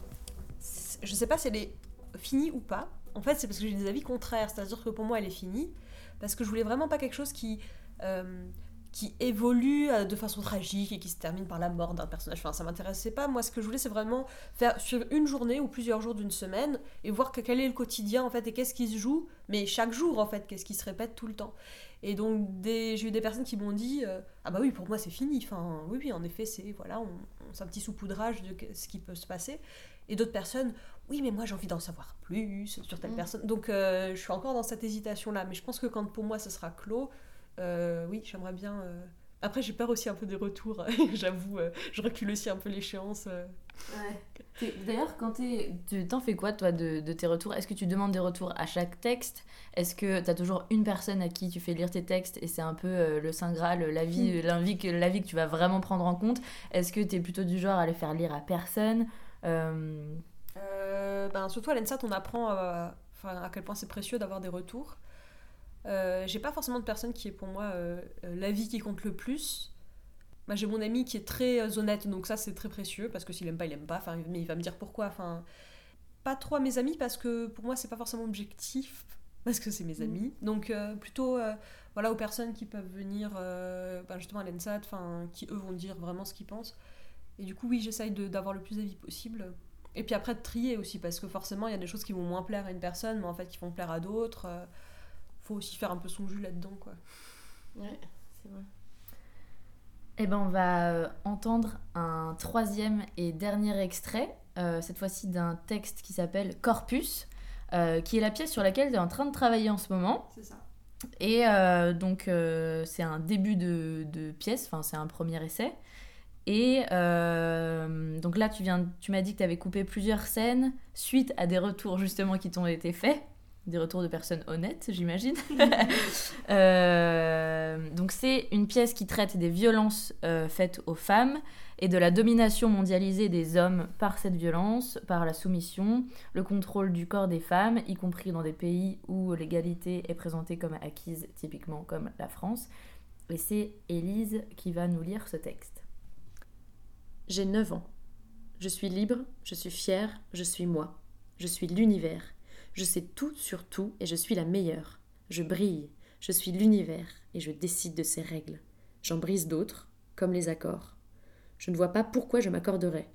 je sais pas si elle est finie ou pas. En fait, c'est parce que j'ai des avis contraires. C'est-à-dire que pour moi, elle est finie parce que je voulais vraiment pas quelque chose qui euh, qui évolue euh, de façon tragique et qui se termine par la mort d'un personnage. Enfin, ça m'intéressait pas. Moi, ce que je voulais, c'est vraiment faire suivre une journée ou plusieurs jours d'une semaine et voir que- quel est le quotidien en fait et qu'est-ce qui se joue, mais chaque jour en fait, qu'est-ce qui se répète tout le temps. Et donc, j'ai eu des personnes qui m'ont dit euh, Ah bah oui, pour moi, c'est fini. Enfin, oui, oui, en effet, c'est voilà, on, on- c'est un petit saupoudrage de ce qui peut se passer. Et d'autres personnes Oui, mais moi, j'ai envie d'en savoir plus sur telle Mm. personne. Donc, euh, je suis encore dans cette hésitation-là. Mais je pense que quand pour moi, ce sera clos, euh, oui, j'aimerais bien. euh, Après, j'ai peur aussi un peu des retours, j'avoue. euh, je recule aussi un peu l'échéance. T'es- D'ailleurs, quand t'es- tu t'en fais quoi, toi, de, de tes retours? Est-ce que tu demandes des retours à chaque texte? Est-ce que t'as toujours une personne à qui tu fais lire tes textes et c'est un peu le Saint Graal, l'avis l'avis que, tu vas vraiment prendre en compte? Est-ce que t'es plutôt du genre à les faire lire à personne? Ben, surtout à l'ENSAT, on apprend à quel point c'est précieux d'avoir des retours. Euh, j'ai pas forcément de personne qui est pour moi euh, euh, l'avis qui compte le plus. Moi, j'ai mon ami qui est très honnête, donc ça c'est très précieux parce que s'il aime pas, il aime pas. Enfin, mais il va me dire pourquoi. Enfin, pas trop à mes amis parce que pour moi c'est pas forcément objectif parce que c'est mes amis. Donc euh, plutôt euh, voilà aux personnes qui peuvent venir euh, ben, justement à l'ENSAT, enfin qui eux vont dire vraiment ce qu'ils pensent. Et du coup oui j'essaye de- d'avoir le plus d'avis possible. Et puis après de trier aussi parce que forcément il y a des choses qui vont moins plaire à une personne mais en fait qui vont plaire à d'autres. Faut aussi faire un peu son jus là-dedans quoi. Ouais, c'est vrai. Eh ben, on va euh, entendre un troisième et dernier extrait, euh, cette fois-ci d'un texte qui s'appelle Corpus, euh, qui est la pièce sur laquelle tu es en train de travailler en ce moment. C'est ça. Et euh, donc, euh, c'est un début de, de pièce, enfin, c'est un premier essai. Et euh, donc là, tu, viens, tu m'as dit que tu avais coupé plusieurs scènes suite à des retours justement qui t'ont été faits. Des retours de personnes honnêtes, j'imagine. Euh, donc c'est une pièce qui traite des violences euh, faites aux femmes et de la domination mondialisée des hommes par cette violence, par la soumission, le contrôle du corps des femmes, y compris dans des pays où l'égalité est présentée comme acquise, typiquement comme la France. Et c'est Élise qui va nous lire ce texte. J'ai 9 ans. Je suis libre, je suis fière, je suis moi. Je suis l'univers. Je sais tout sur tout et je suis la meilleure. Je brille, je suis l'univers et je décide de ses règles. J'en brise d'autres, comme les accords. Je ne vois pas pourquoi je m'accorderais.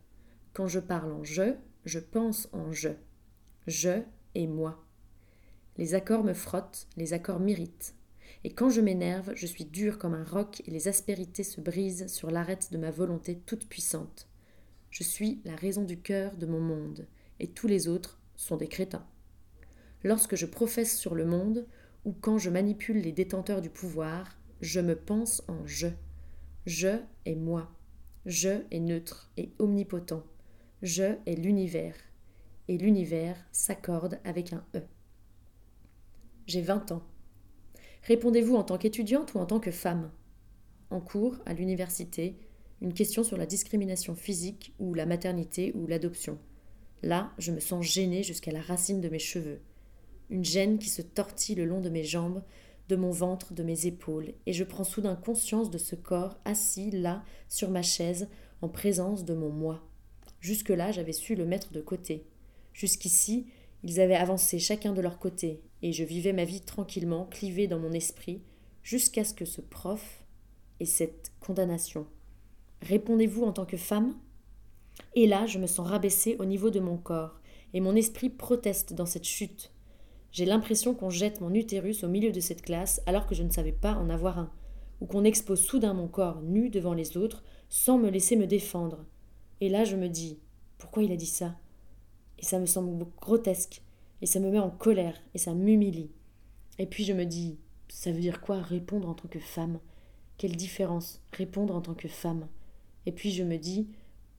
Quand je parle en je, je pense en je. Je et moi. Les accords me frottent, les accords m'irritent. Et quand je m'énerve, je suis dure comme un roc et les aspérités se brisent sur l'arête de ma volonté toute puissante. Je suis la raison du cœur de mon monde, et tous les autres sont des crétins. Lorsque je professe sur le monde, ou quand je manipule les détenteurs du pouvoir, je me pense en je. Je est moi. Je est neutre et omnipotent. Je est l'univers. Et l'univers s'accorde avec un E. J'ai 20 ans. Répondez-vous en tant qu'étudiante ou en tant que femme? En cours, à l'université, une question sur la discrimination physique ou la maternité ou l'adoption. Là, je me sens gênée jusqu'à la racine de mes cheveux. Une gêne qui se tortille le long de mes jambes, de mon ventre, de mes épaules, et je prends soudain conscience de ce corps assis là, sur ma chaise, en présence de mon moi. Jusque-là, j'avais su le mettre de côté. Jusqu'ici, ils avaient avancé chacun de leur côté, et je vivais ma vie tranquillement, clivée dans mon esprit, jusqu'à ce que ce prof ait cette condamnation. Répondez-vous en tant que femme? Et là, je me sens rabaissée au niveau de mon corps, et mon esprit proteste dans cette chute. J'ai l'impression qu'on jette mon utérus au milieu de cette classe alors que je ne savais pas en avoir un, ou qu'on expose soudain mon corps nu devant les autres sans me laisser me défendre. Et là, je me dis pourquoi il a dit ça? Et ça me semble grotesque, et ça me met en colère, et ça m'humilie. Et puis je me dis ça veut dire quoi répondre en tant que femme? Quelle différence répondre en tant que femme? Et puis je me dis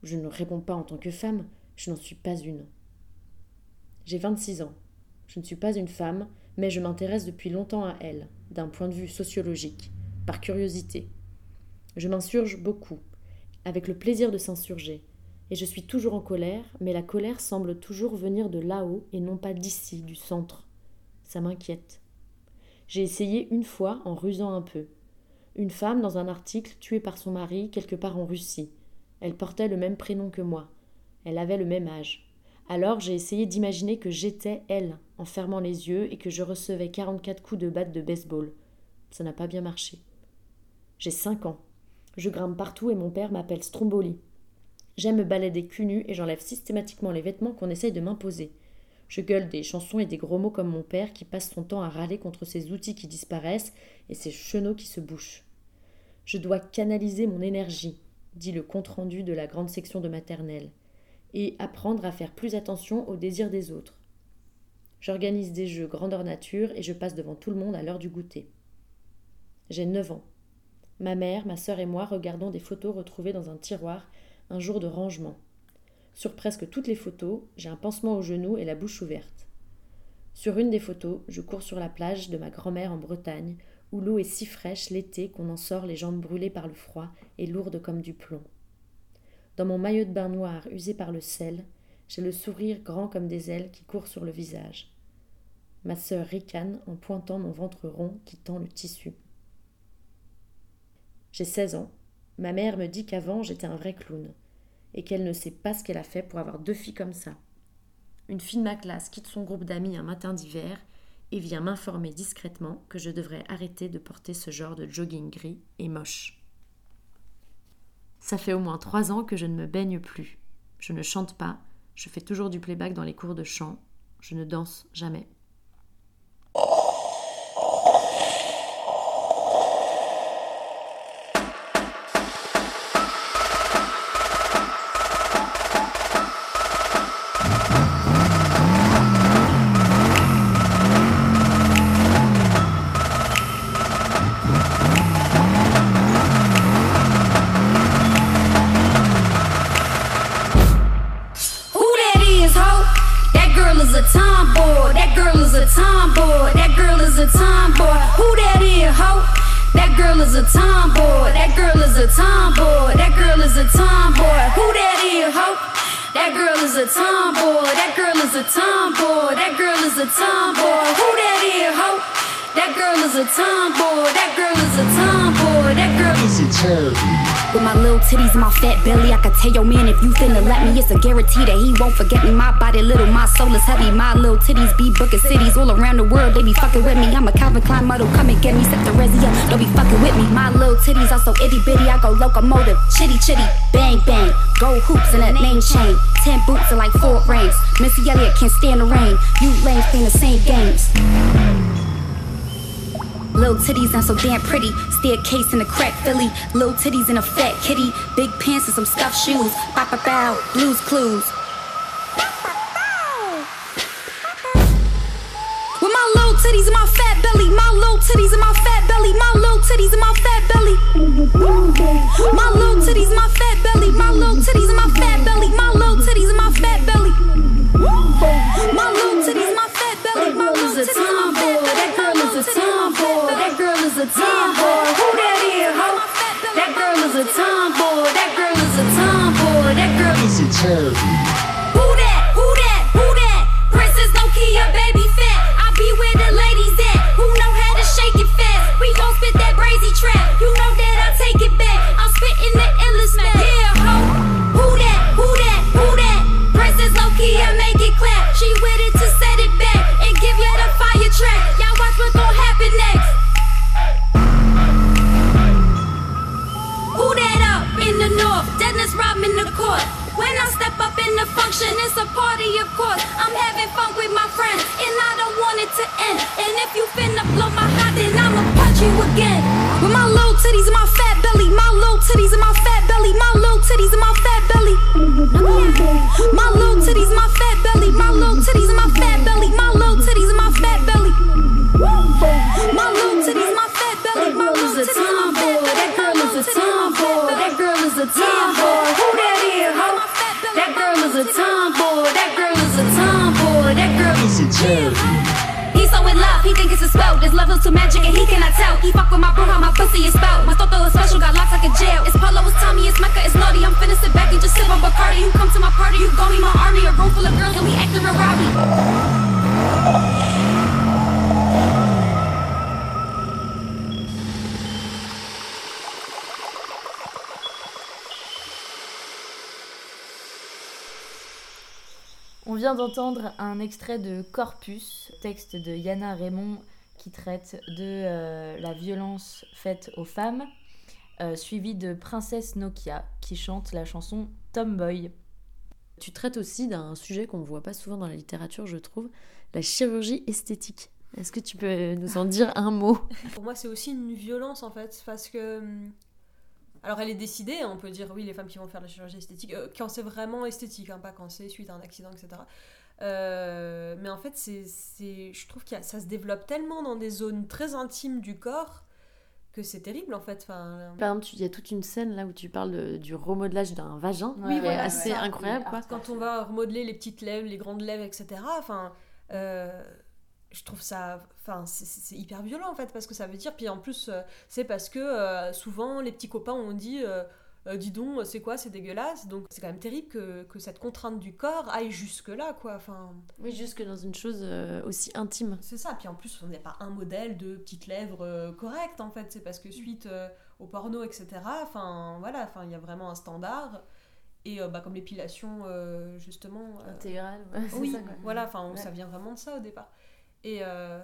je ne réponds pas en tant que femme, je n'en suis pas une. J'ai 26 ans. Je ne suis pas une femme, mais je m'intéresse depuis longtemps à elle, d'un point de vue sociologique, par curiosité. Je m'insurge beaucoup, avec le plaisir de s'insurger, et je suis toujours en colère, mais la colère semble toujours venir de là-haut et non pas d'ici, du centre. Ça m'inquiète. J'ai essayé une fois en rusant un peu. Une femme dans un article tuée par son mari quelque part en Russie. Elle portait le même prénom que moi. Elle avait le même âge. Alors j'ai essayé d'imaginer que j'étais elle, en fermant les yeux et que je recevais 44 coups de batte de baseball. Ça n'a pas bien marché. J'ai 5 ans. Je grimpe partout et mon père m'appelle Stromboli. J'aime me balader cul nu et j'enlève systématiquement les vêtements qu'on essaye de m'imposer. Je gueule des chansons et des gros mots comme mon père qui passe son temps à râler contre ses outils qui disparaissent et ses chenaux qui se bouchent. Je dois canaliser mon énergie, dit le compte-rendu de la grande section de maternelle, et apprendre à faire plus attention aux désirs des autres. J'organise des jeux grandeur nature et je passe devant tout le monde à l'heure du goûter. J'ai 9 ans. Ma mère, ma sœur et moi regardons des photos retrouvées dans un tiroir un jour de rangement. Sur presque toutes les photos, j'ai un pansement au genou et la bouche ouverte. Sur une des photos, je cours sur la plage de ma grand-mère en Bretagne, où l'eau est si fraîche l'été qu'on en sort les jambes brûlées par le froid et lourdes comme du plomb. Dans mon maillot de bain noir usé par le sel, j'ai le sourire grand comme des ailes qui court sur le visage. Ma sœur ricane en pointant mon ventre rond qui tend le tissu. J'ai 16 ans. Ma mère me dit qu'avant j'étais un vrai clown et qu'elle ne sait pas ce qu'elle a fait pour avoir deux filles comme ça. Une fille de ma classe quitte son groupe d'amis un matin d'hiver et vient m'informer discrètement que je devrais arrêter de porter ce genre de jogging gris et moche. Ça fait au moins trois ans que je ne me baigne plus. Je ne chante pas, je fais toujours du playback dans les cours de chant, je ne danse jamais. Guarantee that he won't forget me. My body little, my soul is heavy. My little titties be booking cities all around the world. They be fucking with me. I'm a Calvin Klein model, come and get me. Set the resi up, don't be fucking with me. My little titties are so itty bitty, I go locomotive, chitty chitty, bang bang. Gold hoops and a name chain, ten boots and like four rings. Missy Elliott can't stand the rain. You lames playing the same games. Little titties and so damn pretty. Staircase in a crack Philly. Little titties in a fat kitty. Big pants and some stuffed shoes. Bow bow. Blues clues. With my little titties and my fat belly. My little titties and my fat belly. My little titties and my fat belly. My little titties and my fat belly. My little titties and my fat belly. My little titties and my fat belly. My little a tomboy. Who that is, ho? That girl is a tomboy. To end. And if you finna blow my hot, then I'ma punch you again. With my little titties and my fat belly, my little titties and my fat belly, my little titties and my fat belly. My little titties and my fat belly, my little titties and my fat belly, my little titties and my fat belly. My little titties and my fat belly, my little titties and my fat belly. That girl is a tomboy. That girl is a tomboy. Who that is, ho? That girl is a tomboy. That girl is a tomboy. That girl is a tomboy. He think it's a spell. This love too magic and he cannot tell. He fuck with my bro, how my pussy is spelled. My toto is special, got locks like a jail. It's Polo, it's Tommy, it's Mecca, it's naughty. I'm finna sit back and just sip on Bacardi. You come to my party, you gon' be my army. A room full of girls and we acting a rowdy. Vient d'entendre un extrait de Corpus, texte de Yana Raymond qui traite de euh, la violence faite aux femmes. euh, suivi de Princesse Nokia qui chante la chanson Tomboy. Tu traites aussi d'un sujet qu'on ne voit pas souvent dans la littérature, je trouve, la chirurgie esthétique. Est-ce que tu peux nous en dire un mot? Pour moi, c'est aussi une violence en fait, parce que. Alors, elle est décidée, hein, on peut dire oui, les femmes qui vont faire de la chirurgie esthétique, euh, quand c'est vraiment esthétique, hein, pas quand c'est suite à un accident, etc. Euh, mais en fait, c'est, c'est, je trouve que ça se développe tellement dans des zones très intimes du corps que c'est terrible en fait. Enfin, Par exemple, tu- il y a toute une scène là où tu parles de- du remodelage d'un vagin, Oui, voilà, assez incroyable quoi. quand on va remodeler les petites lèvres, les grandes lèvres, etc. Enfin, euh, je trouve ça, enfin, c'est- hyper violent en fait parce que ça veut dire. Puis en plus, euh, c'est parce que euh, souvent les petits copains ont dit, euh, euh, dis donc, c'est quoi, c'est dégueulasse. Donc c'est quand même terrible que, que cette contrainte du corps aille jusque là, quoi. Enfin, Oui, juste que dans une chose aussi intime. c'est ça. Puis en plus, on n'est pas un modèle de petites lèvres correctes en fait. C'est parce que suite au porno, etc. Enfin, voilà. Enfin, il y a vraiment un standard. Et euh, bah, comme l'épilation, euh, justement. euh, Intégrale. oui, ça, voilà, enfin, Ouais. ça vient vraiment de ça au départ. Et euh,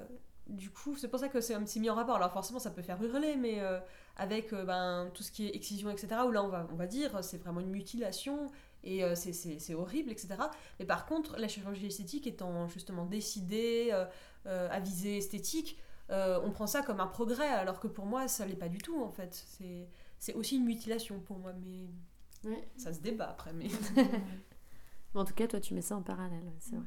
du coup, c'est pour ça que c'est un petit mis en rapport. Alors forcément, ça peut faire hurler, mais euh, avec euh, ben, tout ce qui est excision, etc., où là, on va, on va dire, c'est vraiment une mutilation, et euh, c'est- c'est c'est horrible, etc. Mais par contre, la chirurgie esthétique étant justement décidée, euh, euh, à visée esthétique, euh, on prend ça comme un progrès, alors que pour moi, ça l'est pas du tout, en fait. C'est- C'est aussi une mutilation pour moi, mais Ouais. ça se débat après. Mais... En tout cas, toi, tu mets ça en parallèle, c'est vrai.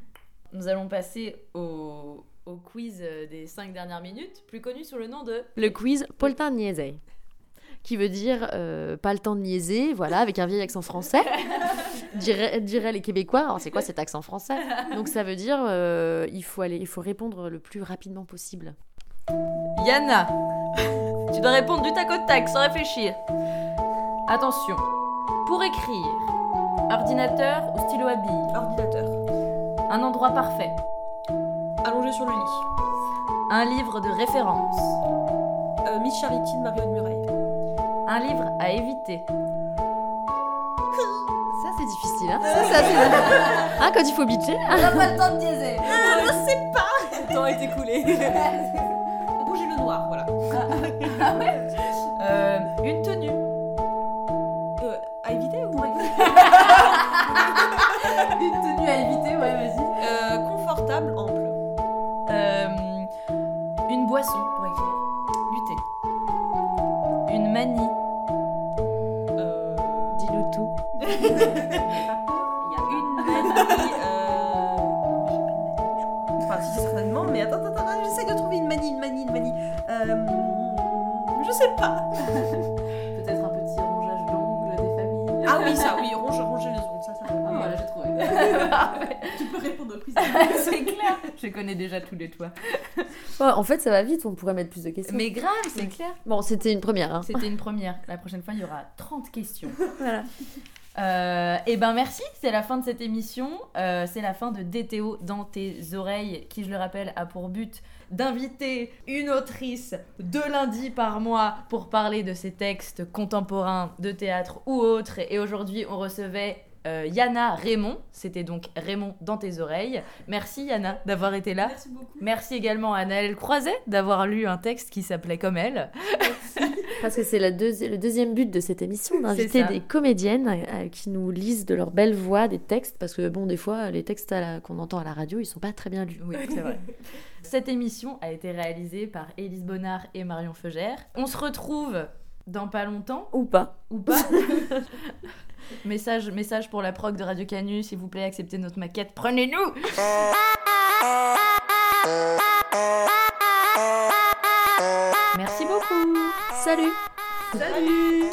Nous allons passer au, au quiz euh, des 5 dernières minutes, plus connu sous le nom de... Le quiz Poltin. Qui veut dire euh, pas le temps de niaiser, voilà, avec un vieil accent français. Diraient diraient les Québécois, alors c'est quoi cet accent français? Donc ça veut dire euh, il, faut aller, il faut répondre le plus rapidement possible. Yana, tu dois répondre du tac au tac sans réfléchir. Attention, pour écrire, ordinateur ou stylo à billes? Ordinateur. Un endroit parfait, Allongé sur le lit. un livre de référence, Euh, Miss Charity de Marion Murray. un livre à éviter. Ça c'est difficile, hein Ça, ça, Hein, quand il faut bitcher On n'a pas le temps de niaiser Le temps est écoulé. Bouger le noir, voilà. Euh, Une tenue, Euh, à éviter ou une tenue à éviter, ouais, vas-y. euh, c'est clair. Je connais déjà tous les toits. Ouais, en fait, ça va vite, on pourrait mettre plus de questions. Mais grave, c'est clair. Bon, c'était une première. Hein. C'était une première. La prochaine fois, il y aura 30 questions. Voilà. Euh, et ben merci, c'est la fin de cette émission. Euh, c'est la fin de DTO dans tes oreilles, qui, je le rappelle, a pour but d'inviter une autrice deux lundis par mois pour parler de ses textes contemporains de théâtre ou autres. Et aujourd'hui, on recevait euh, Yana Raymond. C'était donc Raymond dans tes oreilles. Merci Yana d'avoir été là. Merci beaucoup. Merci également à Naël Croiset d'avoir lu un texte qui s'appelait comme elle. Parce que c'est deuxi- le deuxième but de cette émission, d'inviter des comédiennes euh, qui nous lisent de leur belle voix des textes. Parce que, bon, des fois, les textes qu'on entend à la radio, ils sont pas très bien lus. Oui, c'est vrai. Cette émission a été réalisée par Élise Bonnard et Marion Feugère. On se retrouve dans pas longtemps, Ou pas. ou pas. message, message pour la prog de Radio Canu, s'il vous plaît, acceptez notre maquette, prenez-nous. Merci beaucoup. Salut. Salut